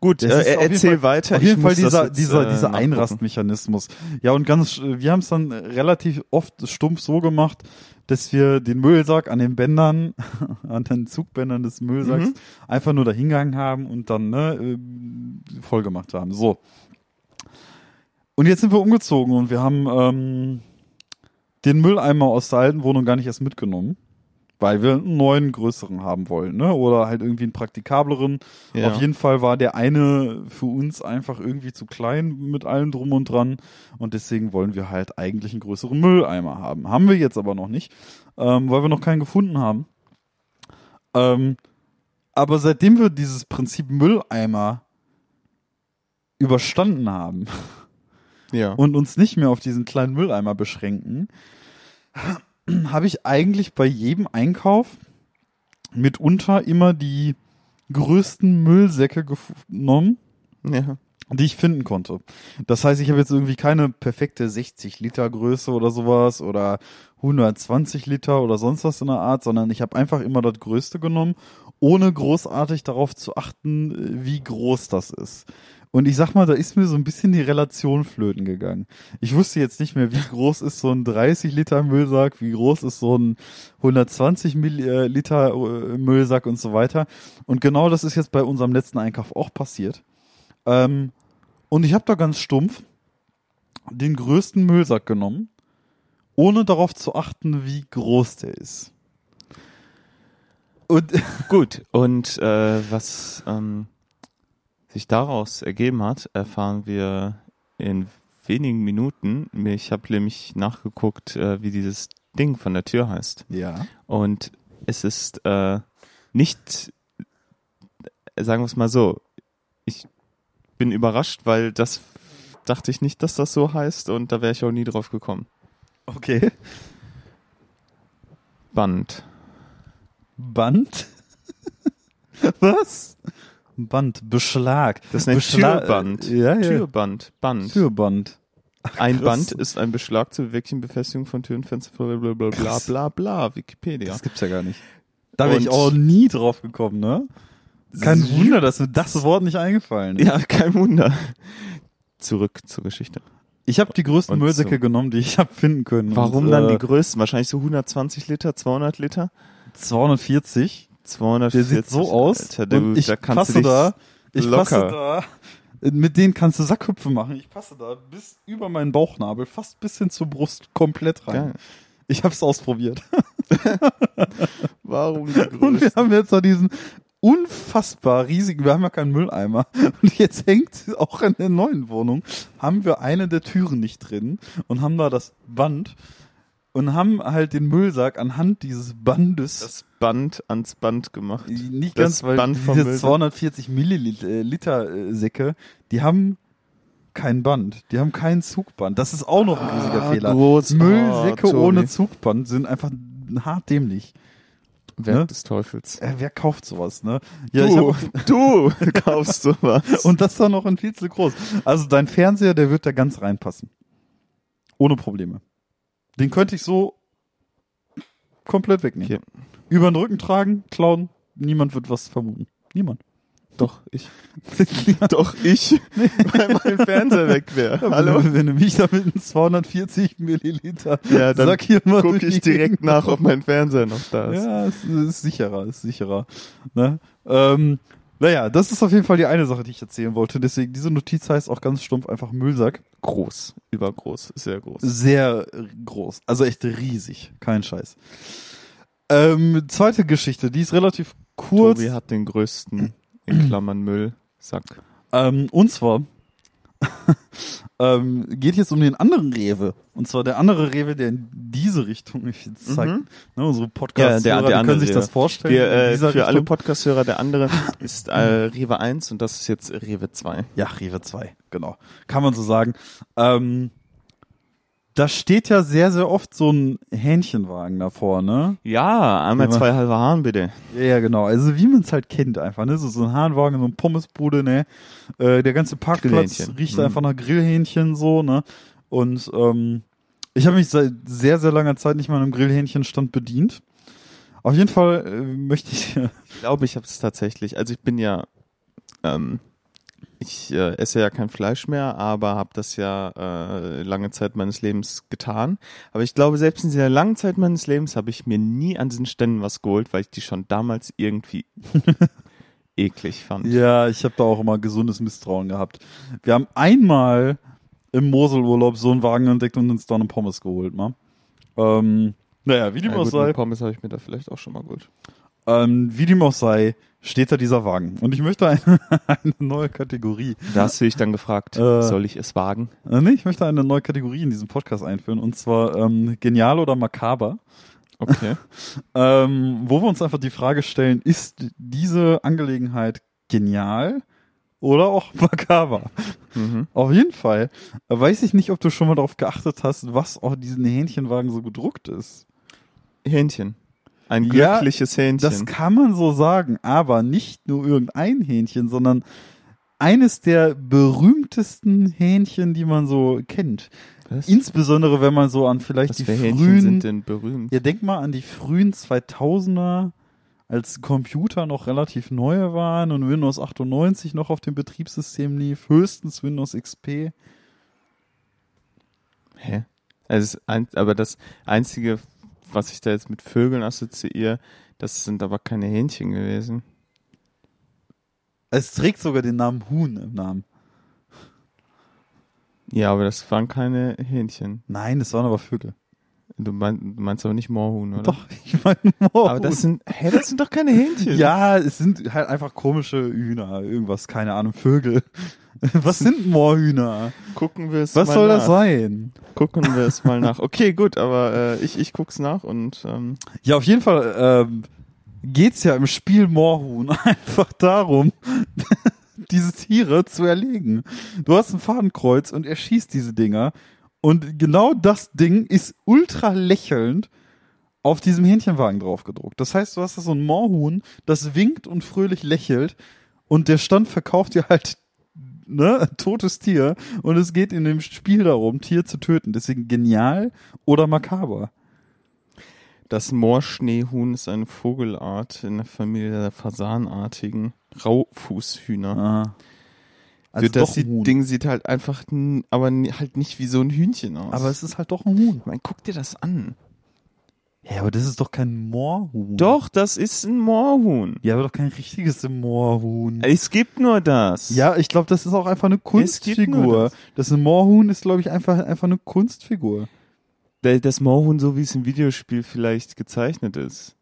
Gut, äh, ist auf jeden erzähl Fall- weiter. Auf jeden Fall dieser, jetzt, dieser, äh, dieser. Einrastmechanismus. Ja, und ganz, wir haben es dann relativ oft stumpf so gemacht, dass wir den Müllsack an den Bändern, an den Zugbändern des Müllsacks Mhm. einfach nur dahingegangen haben und dann ne, äh, voll gemacht haben. So. Und jetzt sind wir umgezogen und wir haben ähm, den Mülleimer aus der alten Wohnung gar nicht erst mitgenommen, weil wir einen neuen, größeren haben wollen, ne? Oder halt irgendwie einen praktikableren. Ja. Auf jeden Fall war der eine für uns einfach irgendwie zu klein mit allem drum und dran. Und deswegen wollen wir halt eigentlich einen größeren Mülleimer haben. Haben wir jetzt aber noch nicht, ähm, weil wir noch keinen gefunden haben. Ähm, aber seitdem wir dieses Prinzip Mülleimer überstanden haben Ja. und uns nicht mehr auf diesen kleinen Mülleimer beschränken, habe ich eigentlich bei jedem Einkauf mitunter immer die größten Müllsäcke genommen, ja. die ich finden konnte. Das heißt, ich habe jetzt irgendwie keine perfekte 60 Liter Größe oder sowas oder 120 Liter oder sonst was in der Art, sondern ich habe einfach immer das Größte genommen, ohne großartig darauf zu achten, äh, wie groß das ist. Und ich sag mal, da ist mir so ein bisschen die Relation flöten gegangen. Ich wusste jetzt nicht mehr, wie groß ist so ein 30 Liter Müllsack, wie groß ist so ein 120 Mill äh, Liter äh, Müllsack und so weiter. Und genau das ist jetzt bei unserem letzten Einkauf auch passiert. Ähm, und ich habe da ganz stumpf den größten Müllsack genommen, ohne darauf zu achten, wie groß der ist. Und Gut, und äh, was ähm, sich daraus ergeben hat, erfahren wir in wenigen Minuten. Ich habe nämlich nachgeguckt, äh, wie dieses Ding von der Tür heißt. ja, Und es ist äh, nicht, sagen wir es mal so, ich bin überrascht, weil das dachte ich nicht, dass das so heißt und da wäre ich auch nie drauf gekommen. okay. Band. Band? Was? Band, Beschlag. Das ist ein Beschlag- Türband. Ja, ja. Türband. Band. Türband. Ein krass. Band ist ein Beschlag zur wirklichen Befestigung von Türen, Fenster, bla bla bla bla bla bla, Wikipedia. Das gibt's ja gar nicht. Da wäre ich auch nie drauf gekommen, ne? Kein Wunder, dass mir das Wort nicht eingefallen ist. Ja, kein Wunder. Zurück zur Geschichte. Ich habe die größten Und Müllsäcke so. genommen, die ich habe finden können. Warum Und, dann äh, die größten? Wahrscheinlich so 120 Liter, 200 Liter? 240. 240. Der sieht so aus. Alter, du, und ich da kannst passe da. Ich locker. passe da. Mit denen kannst du Sackhüpfe machen. Ich passe da bis über meinen Bauchnabel, fast bis hin zur Brust, komplett rein. Geil. Ich habe es ausprobiert. Warum die Und wir haben jetzt noch diesen unfassbar riesigen, wir haben ja keinen Mülleimer. Und jetzt hängt auch in der neuen Wohnung, haben wir eine der Türen nicht drin und haben da das Band und haben halt den Müllsack anhand dieses Bandes das Band ans Band gemacht. nicht das ganz, weil Band diese Müllsack. 240 Milliliter äh, äh, Säcke, die haben kein Band, die haben kein Zugband. Das ist auch noch ein riesiger Ah, Fehler. groß. Müllsäcke Tobi. ohne Zugband sind einfach hart dämlich. Werk ne? des Teufels. Äh, wer kauft sowas, ne? Ja, du, hab, du kaufst sowas. und das dann noch in viel zu groß. Also dein Fernseher, der wird da ganz reinpassen. Ohne Probleme. Den könnte ich so komplett wegnehmen. Hier. Über den Rücken tragen, klauen, niemand wird was vermuten. Niemand. Doch, ich. Doch, ich. Weil mein Fernseher weg wäre. Hallo? Wenn, du mich da mit einem 240 Milliliter Ja, dann Sack hier mal Guck ich direkt nach, ob mein Fernseher noch da ist. Ja, es ist sicherer, ist sicherer. Ne? Ähm, naja, das ist auf jeden Fall die eine Sache, die ich erzählen wollte. Deswegen, diese Notiz heißt auch ganz stumpf einfach Müllsack. Groß. Übergroß. Sehr groß. Sehr groß. Also echt riesig. Kein Scheiß. Ähm, zweite Geschichte, die ist relativ kurz. Tobi hat den größten, in Klammern Müllsack. Ähm, und zwar ähm, geht jetzt um den anderen Rewe. Und zwar der andere Rewe, der in diese Richtung ich zeigt. Mhm. Ne, unsere Podcasts, Ja, der- der können sich Rewe. das vorstellen. Wir, äh, für alle Richtung. Podcast-Hörer, der andere ist äh, Rewe 1 und das ist jetzt Rewe 2. Ja, Rewe 2, genau. Kann man so sagen. Ähm, da steht ja sehr, sehr oft so ein Hähnchenwagen davor, ne? Ja, einmal zwei halbe Hahn bitte. Ja, ja, genau. Also wie man es halt kennt einfach, ne? So, so ein Hahnwagen, so ein Pommesbude, ne? Äh, der ganze Parkplatz riecht Mhm. einfach nach Grillhähnchen so, ne? Und ähm, ich habe mich seit sehr, sehr langer Zeit nicht mal einem Grillhähnchenstand bedient. Auf jeden Fall äh, möchte ich Ich glaube, ich habe es tatsächlich. Also ich bin ja, ähm, ich äh, esse ja kein Fleisch mehr, aber habe das ja äh, lange Zeit meines Lebens getan. Aber ich glaube, selbst in dieser langen Zeit meines Lebens habe ich mir nie an diesen Ständen was geholt, weil ich die schon damals irgendwie eklig fand. Ja, ich habe da auch immer gesundes Misstrauen gehabt. Wir haben einmal im Moselurlaub so einen Wagen entdeckt und uns da eine Pommes geholt, mal. Ähm, naja, wie dem Ja, auch gut, sei, Pommes habe ich mir da vielleicht auch schon mal gut. ähm, wie dem auch sei, steht da dieser Wagen. Und ich möchte eine, eine neue Kategorie. Da hast du dich dann gefragt, Äh. soll ich es wagen? Äh, nee, ich möchte eine neue Kategorie in diesem Podcast einführen. Und zwar ähm, genial oder makaber. Okay. Ähm, wo wir uns einfach die Frage stellen, ist diese Angelegenheit genial oder auch makaber? mhm. Auf jeden Fall. Weiß ich nicht, ob du schon mal darauf geachtet hast, was auf diesen Hähnchenwagen so gedruckt ist. Hähnchen. Ein Ja, glückliches Hähnchen. Das kann man so sagen, aber nicht nur irgendein Hähnchen, sondern eines der berühmtesten Hähnchen, die man so kennt. Was? Insbesondere, wenn man so an vielleicht Was die für Hähnchen frühen, sind denn berühmt? ja, denk mal an die frühen 2000er, als Computer noch relativ neu waren und Windows 98 noch auf dem Betriebssystem lief, höchstens Windows XP. Hä? Also aber das Einzige, was ich da jetzt mit Vögeln assoziiere, das sind aber keine Hähnchen gewesen. Es trägt sogar den Namen Huhn im Namen. Ja, aber das waren keine Hähnchen. Nein, das waren aber Vögel. Du, mein, du meinst aber nicht Moorhuhn, oder? Doch, ich meine Moorhuhn. Aber das sind, hä, das sind doch keine Hähnchen. Ja, es sind halt einfach komische Hühner, irgendwas, keine Ahnung, Vögel. Was sind Moorhühner? Gucken wir es Was mal soll nach. das sein? Gucken wir es mal nach. Okay, gut, aber äh, ich, ich guck's nach und ähm, Ja, auf jeden Fall ähm, geht's ja im Spiel Moorhuhn einfach darum, diese Tiere zu erlegen. Du hast ein Fadenkreuz und er schießt diese Dinger und genau das Ding ist ultra lächelnd auf diesem Hähnchenwagen drauf gedruckt. Das heißt, du hast da so ein Moorhuhn, das winkt und fröhlich lächelt und der Stand verkauft dir halt ne, totes Tier und es geht in dem Spiel darum, Tier zu töten. Deswegen genial oder makaber. das Moorschneehuhn ist eine Vogelart in der Familie der Fasanartigen Raufußhühner. Ah. Also das doch sieht. Ding sieht halt einfach, aber halt nicht wie so ein Hühnchen aus. Aber es ist halt doch ein Huhn. mein, guck dir das an. Ja, aber das ist doch kein Moorhuhn. Doch, das ist ein Moorhuhn. Ja, aber doch kein richtiges Moorhuhn. Es gibt nur das. Ja, ich glaube, das ist auch einfach eine Kunstfigur. das. Das ein Moorhuhn ist, glaube ich, einfach, einfach eine Kunstfigur. Da- Das Moorhuhn, so wie es im Videospiel vielleicht gezeichnet ist.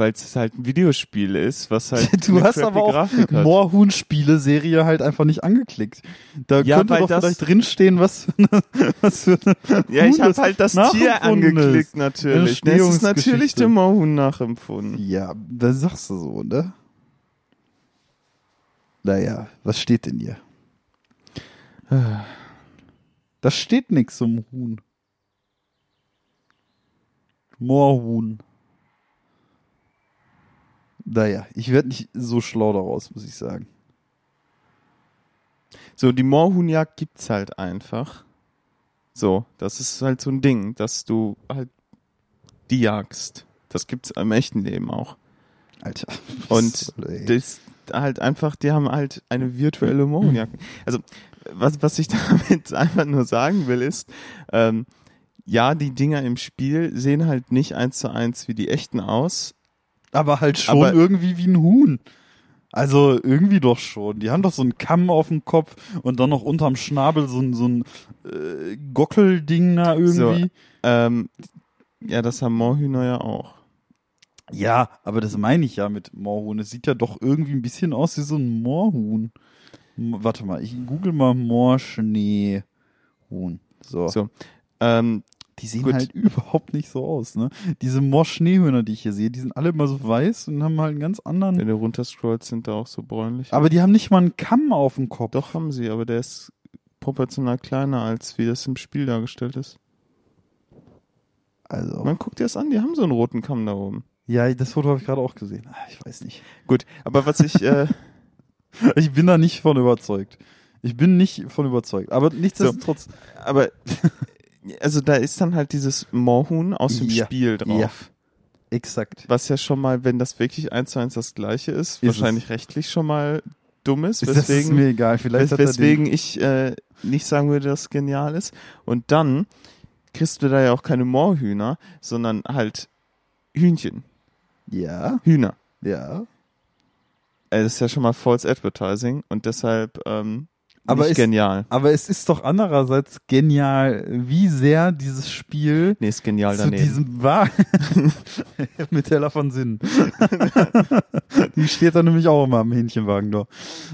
Weil es halt ein Videospiel ist, was halt Du hast aber auch. Moorhuhn-Spiele-Serie halt einfach nicht angeklickt. Da Ja, könnte doch das- vielleicht drinstehen, was für eine, was für eine Ja, ich Huhn habe das halt das Tier angeklickt ist. natürlich. Es ist natürlich dem Moorhuhn nachempfunden. Ja, da sagst du so, ne? Naja, was steht denn hier? Da steht nix zum Huhn. Moorhuhn. Naja, ich werde nicht so schlau daraus, muss ich sagen. So, die Moorhuhnjagd gibt's halt einfach. So, das ist halt so ein Ding, dass du halt die jagst. Das gibt's im echten Leben auch. Alter. Und das halt einfach, die haben halt eine virtuelle Moorhuhnjagd. Also, was, was ich damit einfach nur sagen will, ist, ähm, ja, die Dinger im Spiel sehen halt nicht eins zu eins wie die echten aus. Aber halt schon aber- irgendwie wie ein Huhn. Also irgendwie doch schon. Die haben doch so einen Kamm auf dem Kopf und dann noch unterm Schnabel so ein, so ein äh, Gockelding da irgendwie. Ähm, ja, das haben Moorhühner ja auch. Ja, aber das meine ich ja mit Moorhuhn. Es sieht ja doch irgendwie ein bisschen aus wie so ein Moorhuhn. Warte mal, ich google mal Moorschneehuhn. So. So. Ähm, Die sehen gut. halt überhaupt nicht so aus, ne? Diese Moorschneehühner, die ich hier sehe, die sind alle immer so weiß und haben halt einen ganz anderen. wenn du runterscrollst, sind da auch so bräunlich. Aber die haben nicht mal einen Kamm auf dem Kopf. Doch haben sie, aber der ist proportional kleiner, als wie das im Spiel dargestellt ist. Also. Man guckt dir das an, die haben so einen roten Kamm da oben. Ja, das Foto habe ich gerade auch gesehen. Ah, Ich weiß nicht. Gut, aber was ich, äh, Ich bin da nicht von überzeugt. Ich bin nicht von überzeugt. Aber nichtsdestotrotz. aber, also da ist dann halt dieses Moorhuhn aus dem Ja, Spiel drauf. ja. Exakt. Was ja schon mal, wenn das wirklich eins zu eins das gleiche ist, Ist wahrscheinlich rechtlich schon mal dumm ist, das ist weswegen, mir egal. Vielleicht wes weswegen ich äh, nicht sagen würde, dass es genial ist. Und dann kriegst du da ja auch keine Moorhühner, sondern halt Hühnchen. Ja, Hühner. ja. Äh, Das ist ja schon mal False Advertising und deshalb ähm, Aber ist- genial. Aber es ist doch andererseits genial, wie sehr dieses Spiel Nee, ist genial zu daneben. diesem Wagen mit Teller von Sinn. Die steht da nämlich auch immer am Hähnchenwagen da.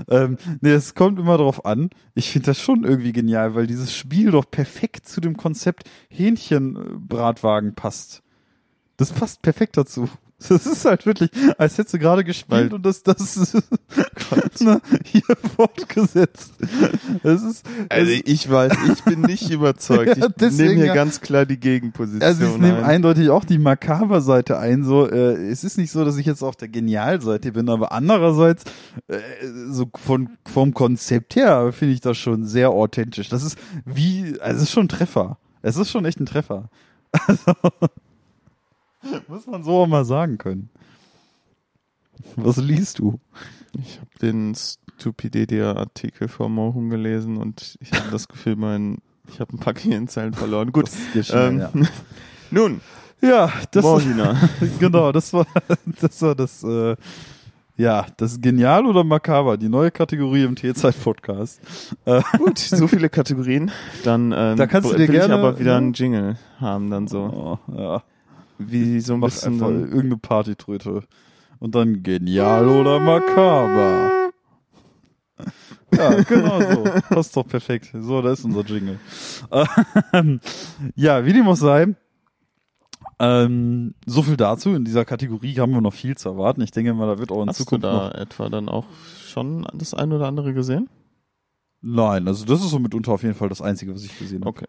Ähm, nee, es kommt immer drauf an. Ich finde das schon irgendwie genial, weil dieses Spiel doch perfekt zu dem Konzept Hähnchenbratwagen passt. Das passt perfekt dazu. Das ist halt wirklich, als hättest du gerade gespielt Weil- und das, das ne, hier fortgesetzt. Das ist, Also das, ich weiß, ich bin nicht überzeugt. Ja, ich nehme hier ganz klar die Gegenposition Also ich nehme ein. eindeutig auch die Makaber-Seite ein. So, äh, es ist nicht so, dass ich jetzt auf der Genial-Seite bin, aber andererseits äh, so von vom Konzept her finde ich das schon sehr authentisch. Das ist wie, also es ist schon ein Treffer. Es ist schon echt ein Treffer. Also, muss man so auch mal sagen können. Was liest du? Ich habe den Stupidedia-Artikel vor Morgen gelesen und ich habe das Gefühl, mein, ich habe ein paar Gehirnzellen verloren. Gut, schnell, ähm, ja. nun, ja, das Morgina. genau, das war das war das äh, ja, das ist genial oder makaber, die neue Kategorie im T-Zeit-Podcast. Äh, Gut, so viele Kategorien. Dann ähm, Da kannst du dir ich gerne- aber wieder einen Jingle haben, dann so. oh, ja, Wie so ein mach bisschen. einfach Dann, irgendeine Partytröte. Und dann genial oder makaber. Ja, genau so. Passt doch perfekt. So, da ist unser Jingle. Ähm, ja, wie dem auch sei. Ähm, so viel dazu. In dieser Kategorie haben wir noch viel zu erwarten. Ich denke mal, da wird auch in hast du Zukunft da noch etwa dann auch schon das ein oder andere gesehen? Nein, also das ist so mitunter auf jeden Fall das Einzige, was ich gesehen habe. Okay.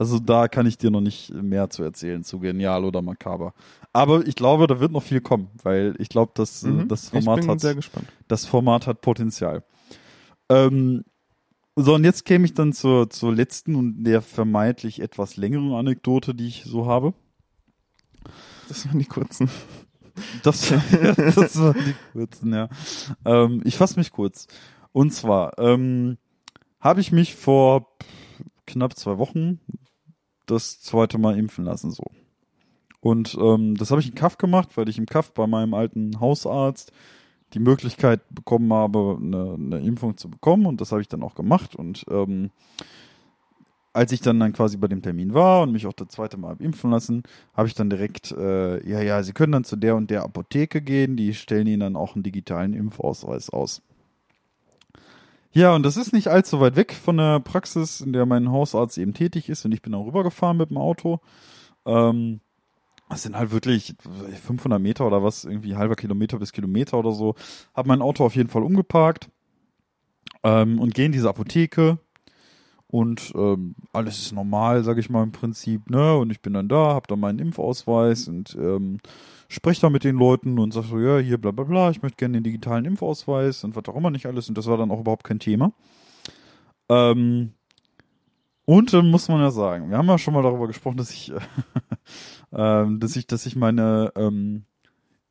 Also da kann ich dir noch nicht mehr zu erzählen, zu genial oder makaber. Aber ich glaube, da wird noch viel kommen, weil ich glaube, dass äh, Mhm. das Format hat, sehr gespannt. das Format hat Potenzial. Ähm, so, und jetzt käme ich dann zur, zur letzten und der vermeintlich etwas längeren Anekdote, die ich so habe. Das waren die kurzen. Das, das waren die kurzen, ja. Ähm, ich fasse mich kurz. Und zwar ähm, habe ich mich vor knapp zwei Wochen das zweite Mal impfen lassen so. Und ähm, das habe ich in Kaff gemacht, weil ich im Kaff bei meinem alten Hausarzt die Möglichkeit bekommen habe, eine, eine Impfung zu bekommen. Und das habe ich dann auch gemacht. Und ähm, als ich dann dann quasi bei dem Termin war und mich auch das zweite Mal impfen lassen, habe ich dann direkt, äh, ja, ja, Sie können dann zu der und der Apotheke gehen, die stellen Ihnen dann auch einen digitalen Impfausweis aus. Ja, und das ist nicht allzu weit weg von der Praxis, in der mein Hausarzt eben tätig ist und ich bin auch rübergefahren mit dem Auto. Ähm, das sind halt wirklich 500 Meter oder was, irgendwie halber Kilometer bis Kilometer oder so. Hab mein Auto auf jeden Fall umgeparkt ähm, und gehe in diese Apotheke und ähm, alles ist normal, sage ich mal im Prinzip, ne? Und ich bin dann da, hab dann meinen Impfausweis und ähm, spreche da mit den Leuten und sag so, ja, hier bla bla bla, ich möchte gerne den digitalen Impfausweis und was auch immer nicht alles und das war dann auch überhaupt kein Thema. Ähm, und dann muss man ja sagen, wir haben ja schon mal darüber gesprochen, dass ich, ähm, dass ich, dass ich meine, ähm,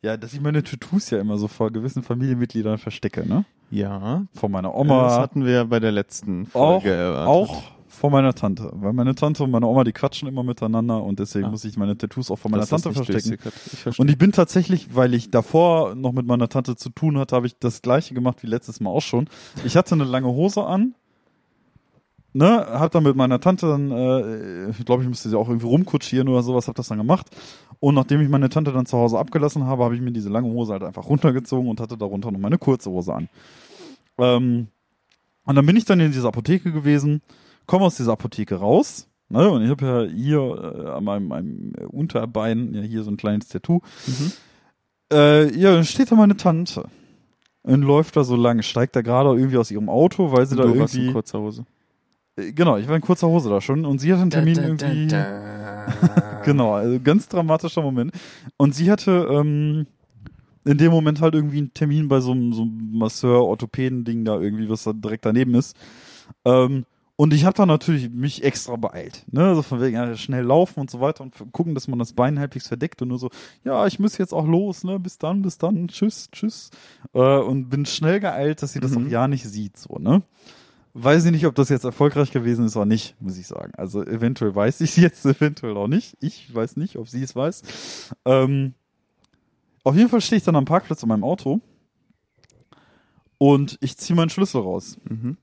ja, dass ich meine Tattoos ja immer so vor gewissen Familienmitgliedern verstecke, ne? Ja. Von meiner Das Oma, hatten wir ja bei der letzten auch, Folge erwartet. auch von meiner Tante. Weil meine Tante und meine Oma, die quatschen immer miteinander und deswegen Ah. muss ich meine Tattoos auch von meiner das Tante verstecken. Ich. Und ich bin tatsächlich, weil ich davor noch mit meiner Tante zu tun hatte, habe ich das gleiche gemacht wie letztes Mal auch schon. Ich hatte eine lange Hose an, ne, hab dann mit meiner Tante dann, äh, ich glaube, ich musste sie auch irgendwie rumkutschieren oder sowas, hab das dann gemacht. Und nachdem ich meine Tante dann zu Hause abgelassen habe, habe ich mir diese lange Hose halt einfach runtergezogen und hatte darunter noch meine kurze Hose an. Ähm, und dann bin ich dann in dieser Apotheke gewesen, komme aus dieser Apotheke raus, ne, und ich habe ja hier äh, an meinem, meinem Unterbein ja hier so ein kleines Tattoo. Mhm. Äh, ja, dann steht da meine Tante. Und läuft da so lang, steigt da gerade irgendwie aus ihrem Auto, weil sie da du warst in irgendwie. kurzer Hose. Äh, Genau, ich war in kurzer Hose da schon und sie hat einen Termin irgendwie. Genau, also ganz dramatischer Moment. Und sie hatte ähm, in dem Moment halt irgendwie einen Termin bei so einem, so einem Masseur-Orthopäden-Ding da irgendwie, was da direkt daneben ist. Ähm, und ich habe da natürlich mich extra beeilt. Ne? Also von wegen ja, schnell laufen und so weiter und gucken, dass man das Bein halbwegs verdeckt und nur so, ja, ich muss jetzt auch los, ne? Bis dann, bis dann, tschüss, tschüss. Äh, und bin schnell geeilt, dass sie das Mhm. auch ja nicht sieht, so, ne? Weiß ich nicht, ob das jetzt erfolgreich gewesen ist oder nicht, muss ich sagen. Also eventuell weiß ich es jetzt, eventuell auch nicht. Ich weiß nicht, ob sie es weiß. Ähm, auf jeden Fall stehe ich dann am Parkplatz in meinem Auto und ich ziehe meinen Schlüssel raus. Mhm.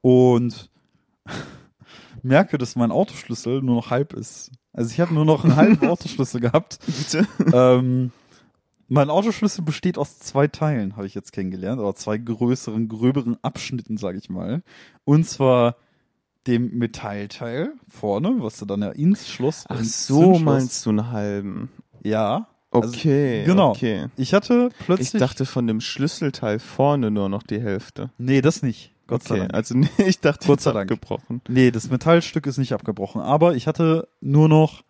und merke, dass mein Autoschlüssel nur noch halb ist. Also ich habe nur noch einen halben Autoschlüssel gehabt. Bitte? Ähm, mein Autoschlüssel besteht aus zwei Teilen, habe ich jetzt kennengelernt, aber zwei größeren, gröberen Abschnitten, sage ich mal. Und zwar dem Metallteil vorne, was du dann ja ins Schloss. Ach ins so, Zündschloss- meinst du einen halben? Ja. Also, Okay, genau. okay. Ich hatte Ich plötzlich. dachte von dem Schlüsselteil vorne nur noch die Hälfte. nee, das nicht. Gott sei Okay, Dank. also nee, ich dachte, Gott sei Dank. abgebrochen. Nee, das Metallstück ist nicht abgebrochen. Aber ich hatte nur noch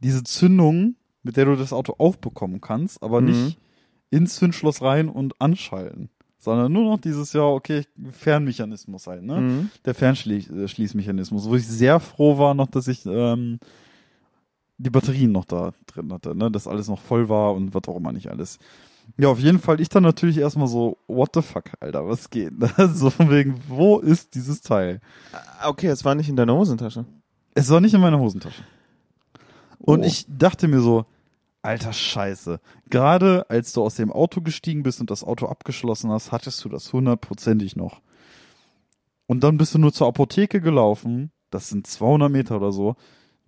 diese Zündung, mit der du das Auto aufbekommen kannst, aber Mhm. nicht ins Zündschloss rein und anschalten. Sondern nur noch dieses, ja, okay, Fernmechanismus halt, ne? Mhm. Der Fernschließmechanismus, wo ich sehr froh war noch, dass ich ähm, die Batterien noch da drin hatte, ne? Dass alles noch voll war und was auch immer nicht alles. Ja, auf jeden Fall, ich dann natürlich erstmal so, what the fuck, Alter, was geht? so von wegen, wo ist dieses Teil? Ah, Okay, es war nicht in deiner Hosentasche. Es war nicht in meiner Hosentasche. Und Oh. ich dachte mir so, alter Scheiße. Gerade als du aus dem Auto gestiegen bist und das Auto abgeschlossen hast, hattest du das hundertprozentig noch. Und dann bist du nur zur Apotheke gelaufen. Das sind 200 Meter oder so.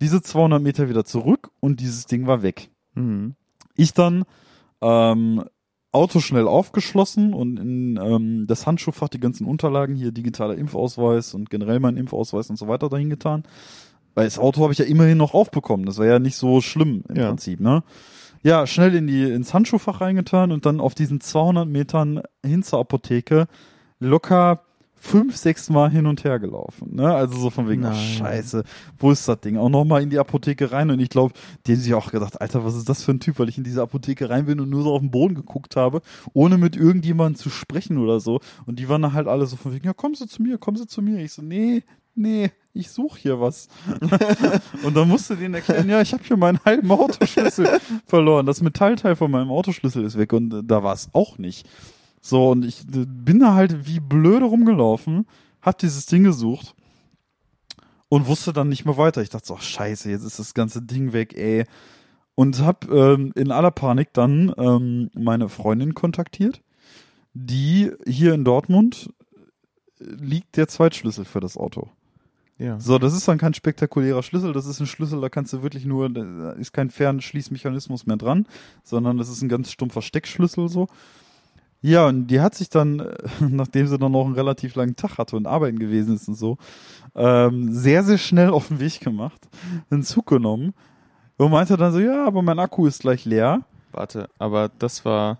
Diese 200 Meter wieder zurück und dieses Ding war weg. Mhm. Ich dann ähm, Auto schnell aufgeschlossen und in ähm, das Handschuhfach die ganzen Unterlagen hier, digitaler Impfausweis und generell mein Impfausweis und so weiter dahin getan. Weil das Auto habe ich ja immerhin noch aufbekommen. Das war ja nicht so schlimm im Ja. Prinzip, ne? Ja, schnell in die, ins Handschuhfach reingetan und dann auf diesen 200 Metern hin zur Apotheke locker fünf, sechs Mal hin und her gelaufen, ne? Also so von wegen, ach Nein. scheiße, wo ist das Ding? Auch nochmal in die Apotheke rein und ich glaube, die haben sich auch gedacht, Alter, was ist das für ein Typ, weil ich in diese Apotheke rein bin und nur so auf den Boden geguckt habe, ohne mit irgendjemandem zu sprechen oder so. Und die waren dann halt alle so von wegen, ja, kommen Sie zu mir, kommen Sie zu mir. Ich so, nee, nee, ich suche hier was. und dann musste denen erklären, ja, ich habe hier meinen halben Autoschlüssel verloren. Das Metallteil von meinem Autoschlüssel ist weg und äh, da war es auch nicht. So, und ich äh, bin da halt wie blöde rumgelaufen, hab dieses Ding gesucht und wusste dann nicht mehr weiter. Ich dachte so, ach, scheiße, jetzt ist das ganze Ding weg, ey. Und hab ähm, in aller Panik dann ähm, meine Freundin kontaktiert, die hier in Dortmund äh, liegt der Zweitschlüssel für das Auto. Ja. So, das ist dann kein spektakulärer Schlüssel, das ist ein Schlüssel, da kannst du wirklich nur, da ist kein Fernschließmechanismus mehr dran, sondern das ist ein ganz stumpfer Steckschlüssel so. Ja, und die hat sich dann, nachdem sie dann noch einen relativ langen Tag hatte und arbeiten gewesen ist und so, ähm, sehr, sehr schnell auf den Weg gemacht, einen Zug genommen und meinte dann so, ja, aber mein Akku ist gleich leer. Warte, aber das war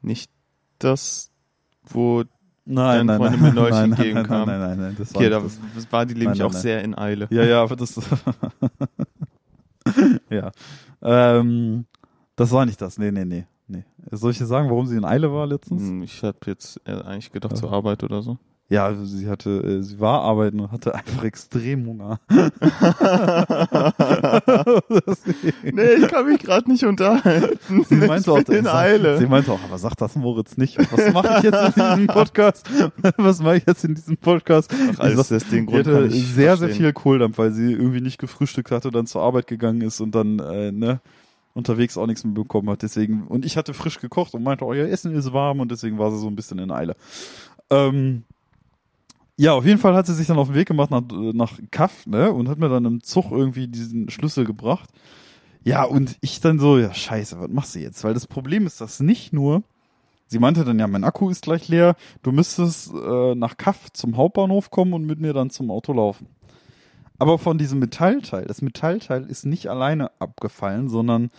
nicht das, wo Nein, nein, Freundin nein, mir neulich nein, nein, nein, nein, nein, nein, das war Okay, das. das war die nämlich auch nein, sehr in Eile. Ja, ja, aber das. ja. Ähm, das war nicht das. Nee, nee, nee. Nee. Soll ich dir sagen, warum sie in Eile war letztens? Hm, Ich habe jetzt äh, eigentlich gedacht Ja. zur Arbeit oder so. Ja, also sie hatte, äh, sie war arbeiten und hatte einfach extrem Hunger. Nee, ich kann mich gerade nicht unterhalten. Sie meinte auch, ich bin in Eile. Sie meinte auch, aber sag das Moritz nicht. Was mache ich jetzt in diesem Podcast? Was mache ich jetzt in diesem Podcast? Ach, alles Sie das den Die Grund kann hatte ich sehr, sehr verstehen. viel Kohldampf, weil sie irgendwie nicht gefrühstückt hatte, dann zur Arbeit gegangen ist und dann, äh, ne, unterwegs auch nichts mehr bekommen hat. Deswegen, und ich hatte frisch gekocht und meinte, euer Essen ist warm und deswegen war sie so ein bisschen in Eile. Ähm, ja, auf jeden Fall hat sie sich dann auf den Weg gemacht nach, nach Kaff, ne, und hat mir dann im Zug irgendwie diesen Schlüssel gebracht. Ja, und ich dann so, ja, scheiße, was machst du jetzt? Weil das Problem ist, dass nicht nur, sie meinte dann, ja, mein Akku ist gleich leer, du müsstest äh, nach Kaff zum Hauptbahnhof kommen und mit mir dann zum Auto laufen. Aber von diesem Metallteil, das Metallteil ist nicht alleine abgefallen, sondern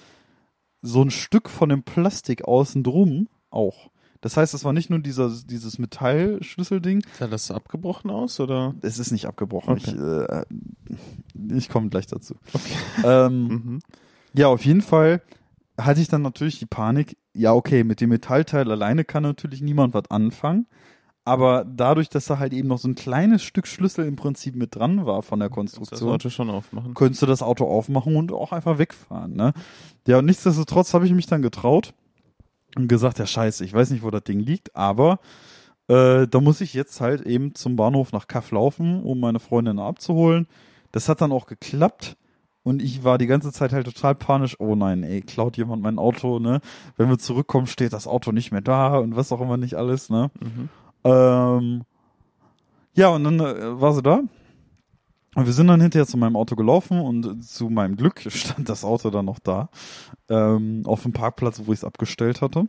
so ein Stück von dem Plastik außen drum auch. Das heißt, es war nicht nur dieser, dieses Metallschlüsselding, Sah das abgebrochen aus oder? es ist nicht abgebrochen. Okay. Ich, äh, ich komme gleich dazu. Okay. Ähm, Mhm. ja, auf jeden Fall hatte ich dann natürlich die Panik, ja, okay, mit dem Metallteil alleine kann natürlich niemand was anfangen. Aber dadurch, dass da halt eben noch so ein kleines Stück Schlüssel im Prinzip mit dran war von der du das Konstruktion, Auto schon aufmachen. könntest du das Auto aufmachen und auch einfach wegfahren. Ne? Ja, und nichtsdestotrotz habe ich mich dann getraut und gesagt, ja scheiße, ich weiß nicht, wo das Ding liegt, aber äh, da muss ich jetzt halt eben zum Bahnhof nach Kaff laufen, um meine Freundin abzuholen. Das hat dann auch geklappt. Und ich war die ganze Zeit halt total panisch. Oh nein, ey, klaut jemand mein Auto, ne? Wenn wir zurückkommen, steht das Auto nicht mehr da und was auch immer nicht alles, ne? Mhm. Ähm, Ja, und dann äh, war sie da. Und wir sind dann hinterher zu meinem Auto gelaufen und zu meinem Glück stand das Auto dann noch da. Ähm, auf dem Parkplatz, wo ich es abgestellt hatte.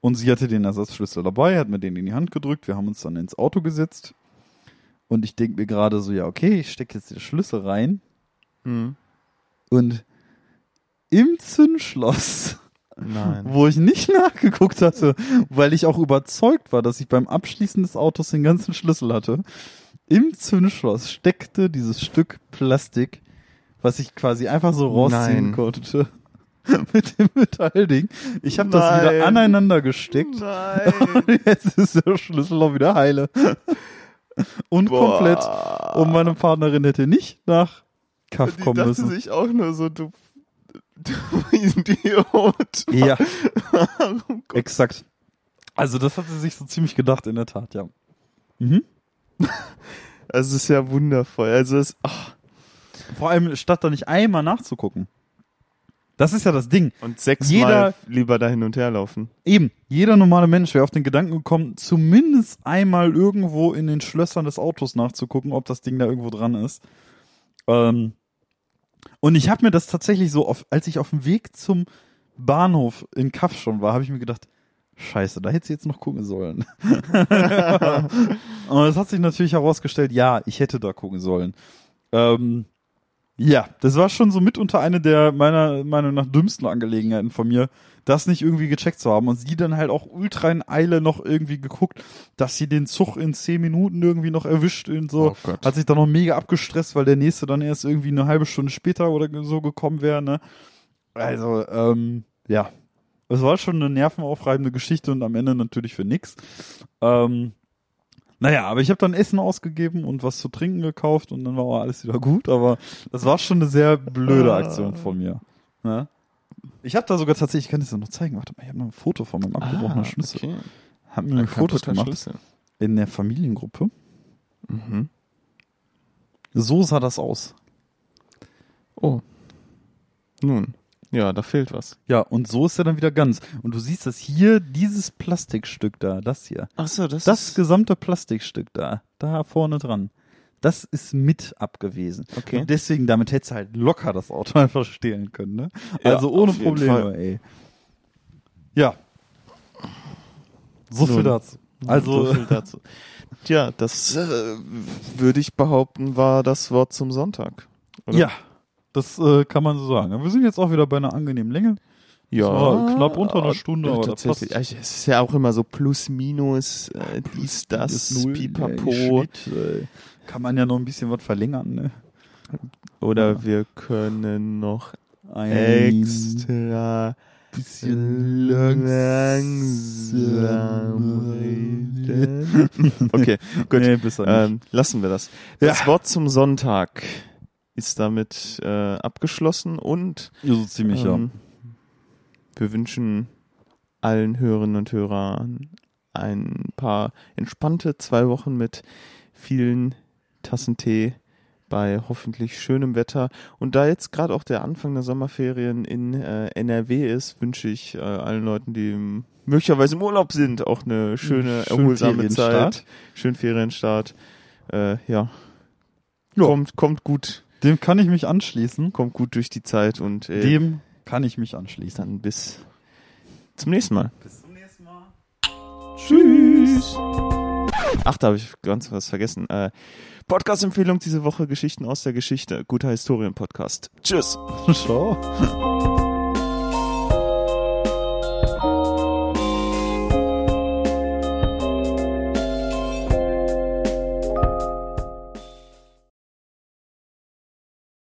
Und sie hatte den Ersatzschlüssel dabei, hat mir den in die Hand gedrückt. Wir haben uns dann ins Auto gesetzt. Und ich denke mir gerade so, ja, okay, ich stecke jetzt den Schlüssel rein. Hm. Und im Zündschloss, Nein. wo ich nicht nachgeguckt hatte, weil ich auch überzeugt war, dass ich beim Abschließen des Autos den ganzen Schlüssel hatte, im Zündschloss steckte dieses Stück Plastik, was ich quasi einfach so rausziehen Nein. konnte. Mit dem Metallding. Ich habe das wieder aneinander gesteckt. Nein. Jetzt ist der Schlüssel auch wieder heile. Und komplett. Und meine Partnerin hätte nicht nach Kaff Die kommen dachte müssen. sich auch nur so, du, du Idiot. Ja, Warum Gott? exakt. Also das hat sie sich so ziemlich gedacht, in der Tat, ja. Mhm. Also es ist ja wundervoll. Also es, ach, Vor allem, statt da nicht einmal nachzugucken. Das ist ja das Ding. und sechsmal Jeder- lieber da hin und her laufen. Eben, jeder normale Mensch wäre auf den Gedanken gekommen, zumindest einmal irgendwo in den Schlössern des Autos nachzugucken, ob das Ding da irgendwo dran ist. Ähm, und ich habe mir das tatsächlich so, auf, als ich auf dem Weg zum Bahnhof in Kaff schon war, habe ich mir gedacht, scheiße, da hätte sie jetzt noch gucken sollen. und es hat sich natürlich herausgestellt, ja, ich hätte da gucken sollen. Ähm, ja, das war schon so mitunter eine der meiner Meinung nach dümmsten Angelegenheiten von mir, das nicht irgendwie gecheckt zu haben. Und sie dann halt auch ultra in Eile noch irgendwie geguckt, dass sie den Zug in zehn Minuten irgendwie noch erwischt und so. Oh. Hat sich dann noch mega abgestresst, weil der nächste dann erst irgendwie eine halbe Stunde später oder so gekommen wäre, ne? Also, ähm, ja. Es war schon eine nervenaufreibende Geschichte und am Ende natürlich für nix. Ähm, naja, aber ich habe dann Essen ausgegeben und was zu trinken gekauft und dann war auch alles wieder gut, aber das war schon eine sehr blöde Aktion von mir. Ne? Ich habe da sogar tatsächlich, ich kann das ja noch zeigen, warte mal, ich habe noch ein Foto von meinem abgebrochenen Schlüssel. Ah, Okay. Hab mir ein kaputter gemacht Schlüssel. in der Familiengruppe. Mhm. So sah das aus. Oh. Nun. Ja, da fehlt was. Ja, und so ist er dann wieder ganz. Und du siehst das hier, dieses Plastikstück da, das hier. Ach so, das, Das gesamte Plastikstück da, da vorne dran. Das ist mit abgewesen. Okay. Und deswegen, damit hättest du halt locker das Auto einfach stehlen können, ne? Ja, also ohne auf jeden Probleme, Fall. ey. Ja. So viel dazu. Also, so viel dazu. Tja, das äh, würde ich behaupten, war das Wort zum Sonntag. oder? ja, das äh, kann man so sagen. Wir sind jetzt auch wieder bei einer angenehmen Länge. ja, knapp unter einer äh, Stunde, aber das tatsächlich. passt. Ja, Es ist ja auch immer so plus, minus, äh, dies, das, pipapo. Ey, Schnitt, ey. Kann man ja noch ein bisschen was verlängern, ne? Oder Ja. wir können noch Ein extra bisschen langsam reden. Okay, gut. Nee. Ähm, lassen wir das. Das Ja. Wort zum Sonntag ist damit äh, abgeschlossen und ja, so ziemlich, ähm, wir wünschen allen Hörerinnen und Hörern ein paar entspannte zwei Wochen mit vielen Tassen Tee bei hoffentlich schönem Wetter. Und da jetzt gerade auch der Anfang der Sommerferien in äh, NRW ist, wünsche ich äh, allen Leuten, die im, möglicherweise im Urlaub sind, auch eine schöne, Schönen erholsame Ferienstart. Zeit. Schönen Ferienstart. Äh, ja. Ja. Kommt, kommt gut. Dem kann ich mich anschließen. kommt gut durch die Zeit und äh, Dem kann ich mich anschließen. dann bis zum nächsten Mal. Bis zum nächsten Mal. Tschüss. Ach, da habe ich ganz was vergessen. Äh, Podcast-Empfehlung diese Woche: Geschichten aus der Geschichte. Guter Historien-Podcast. Tschüss. Ciao.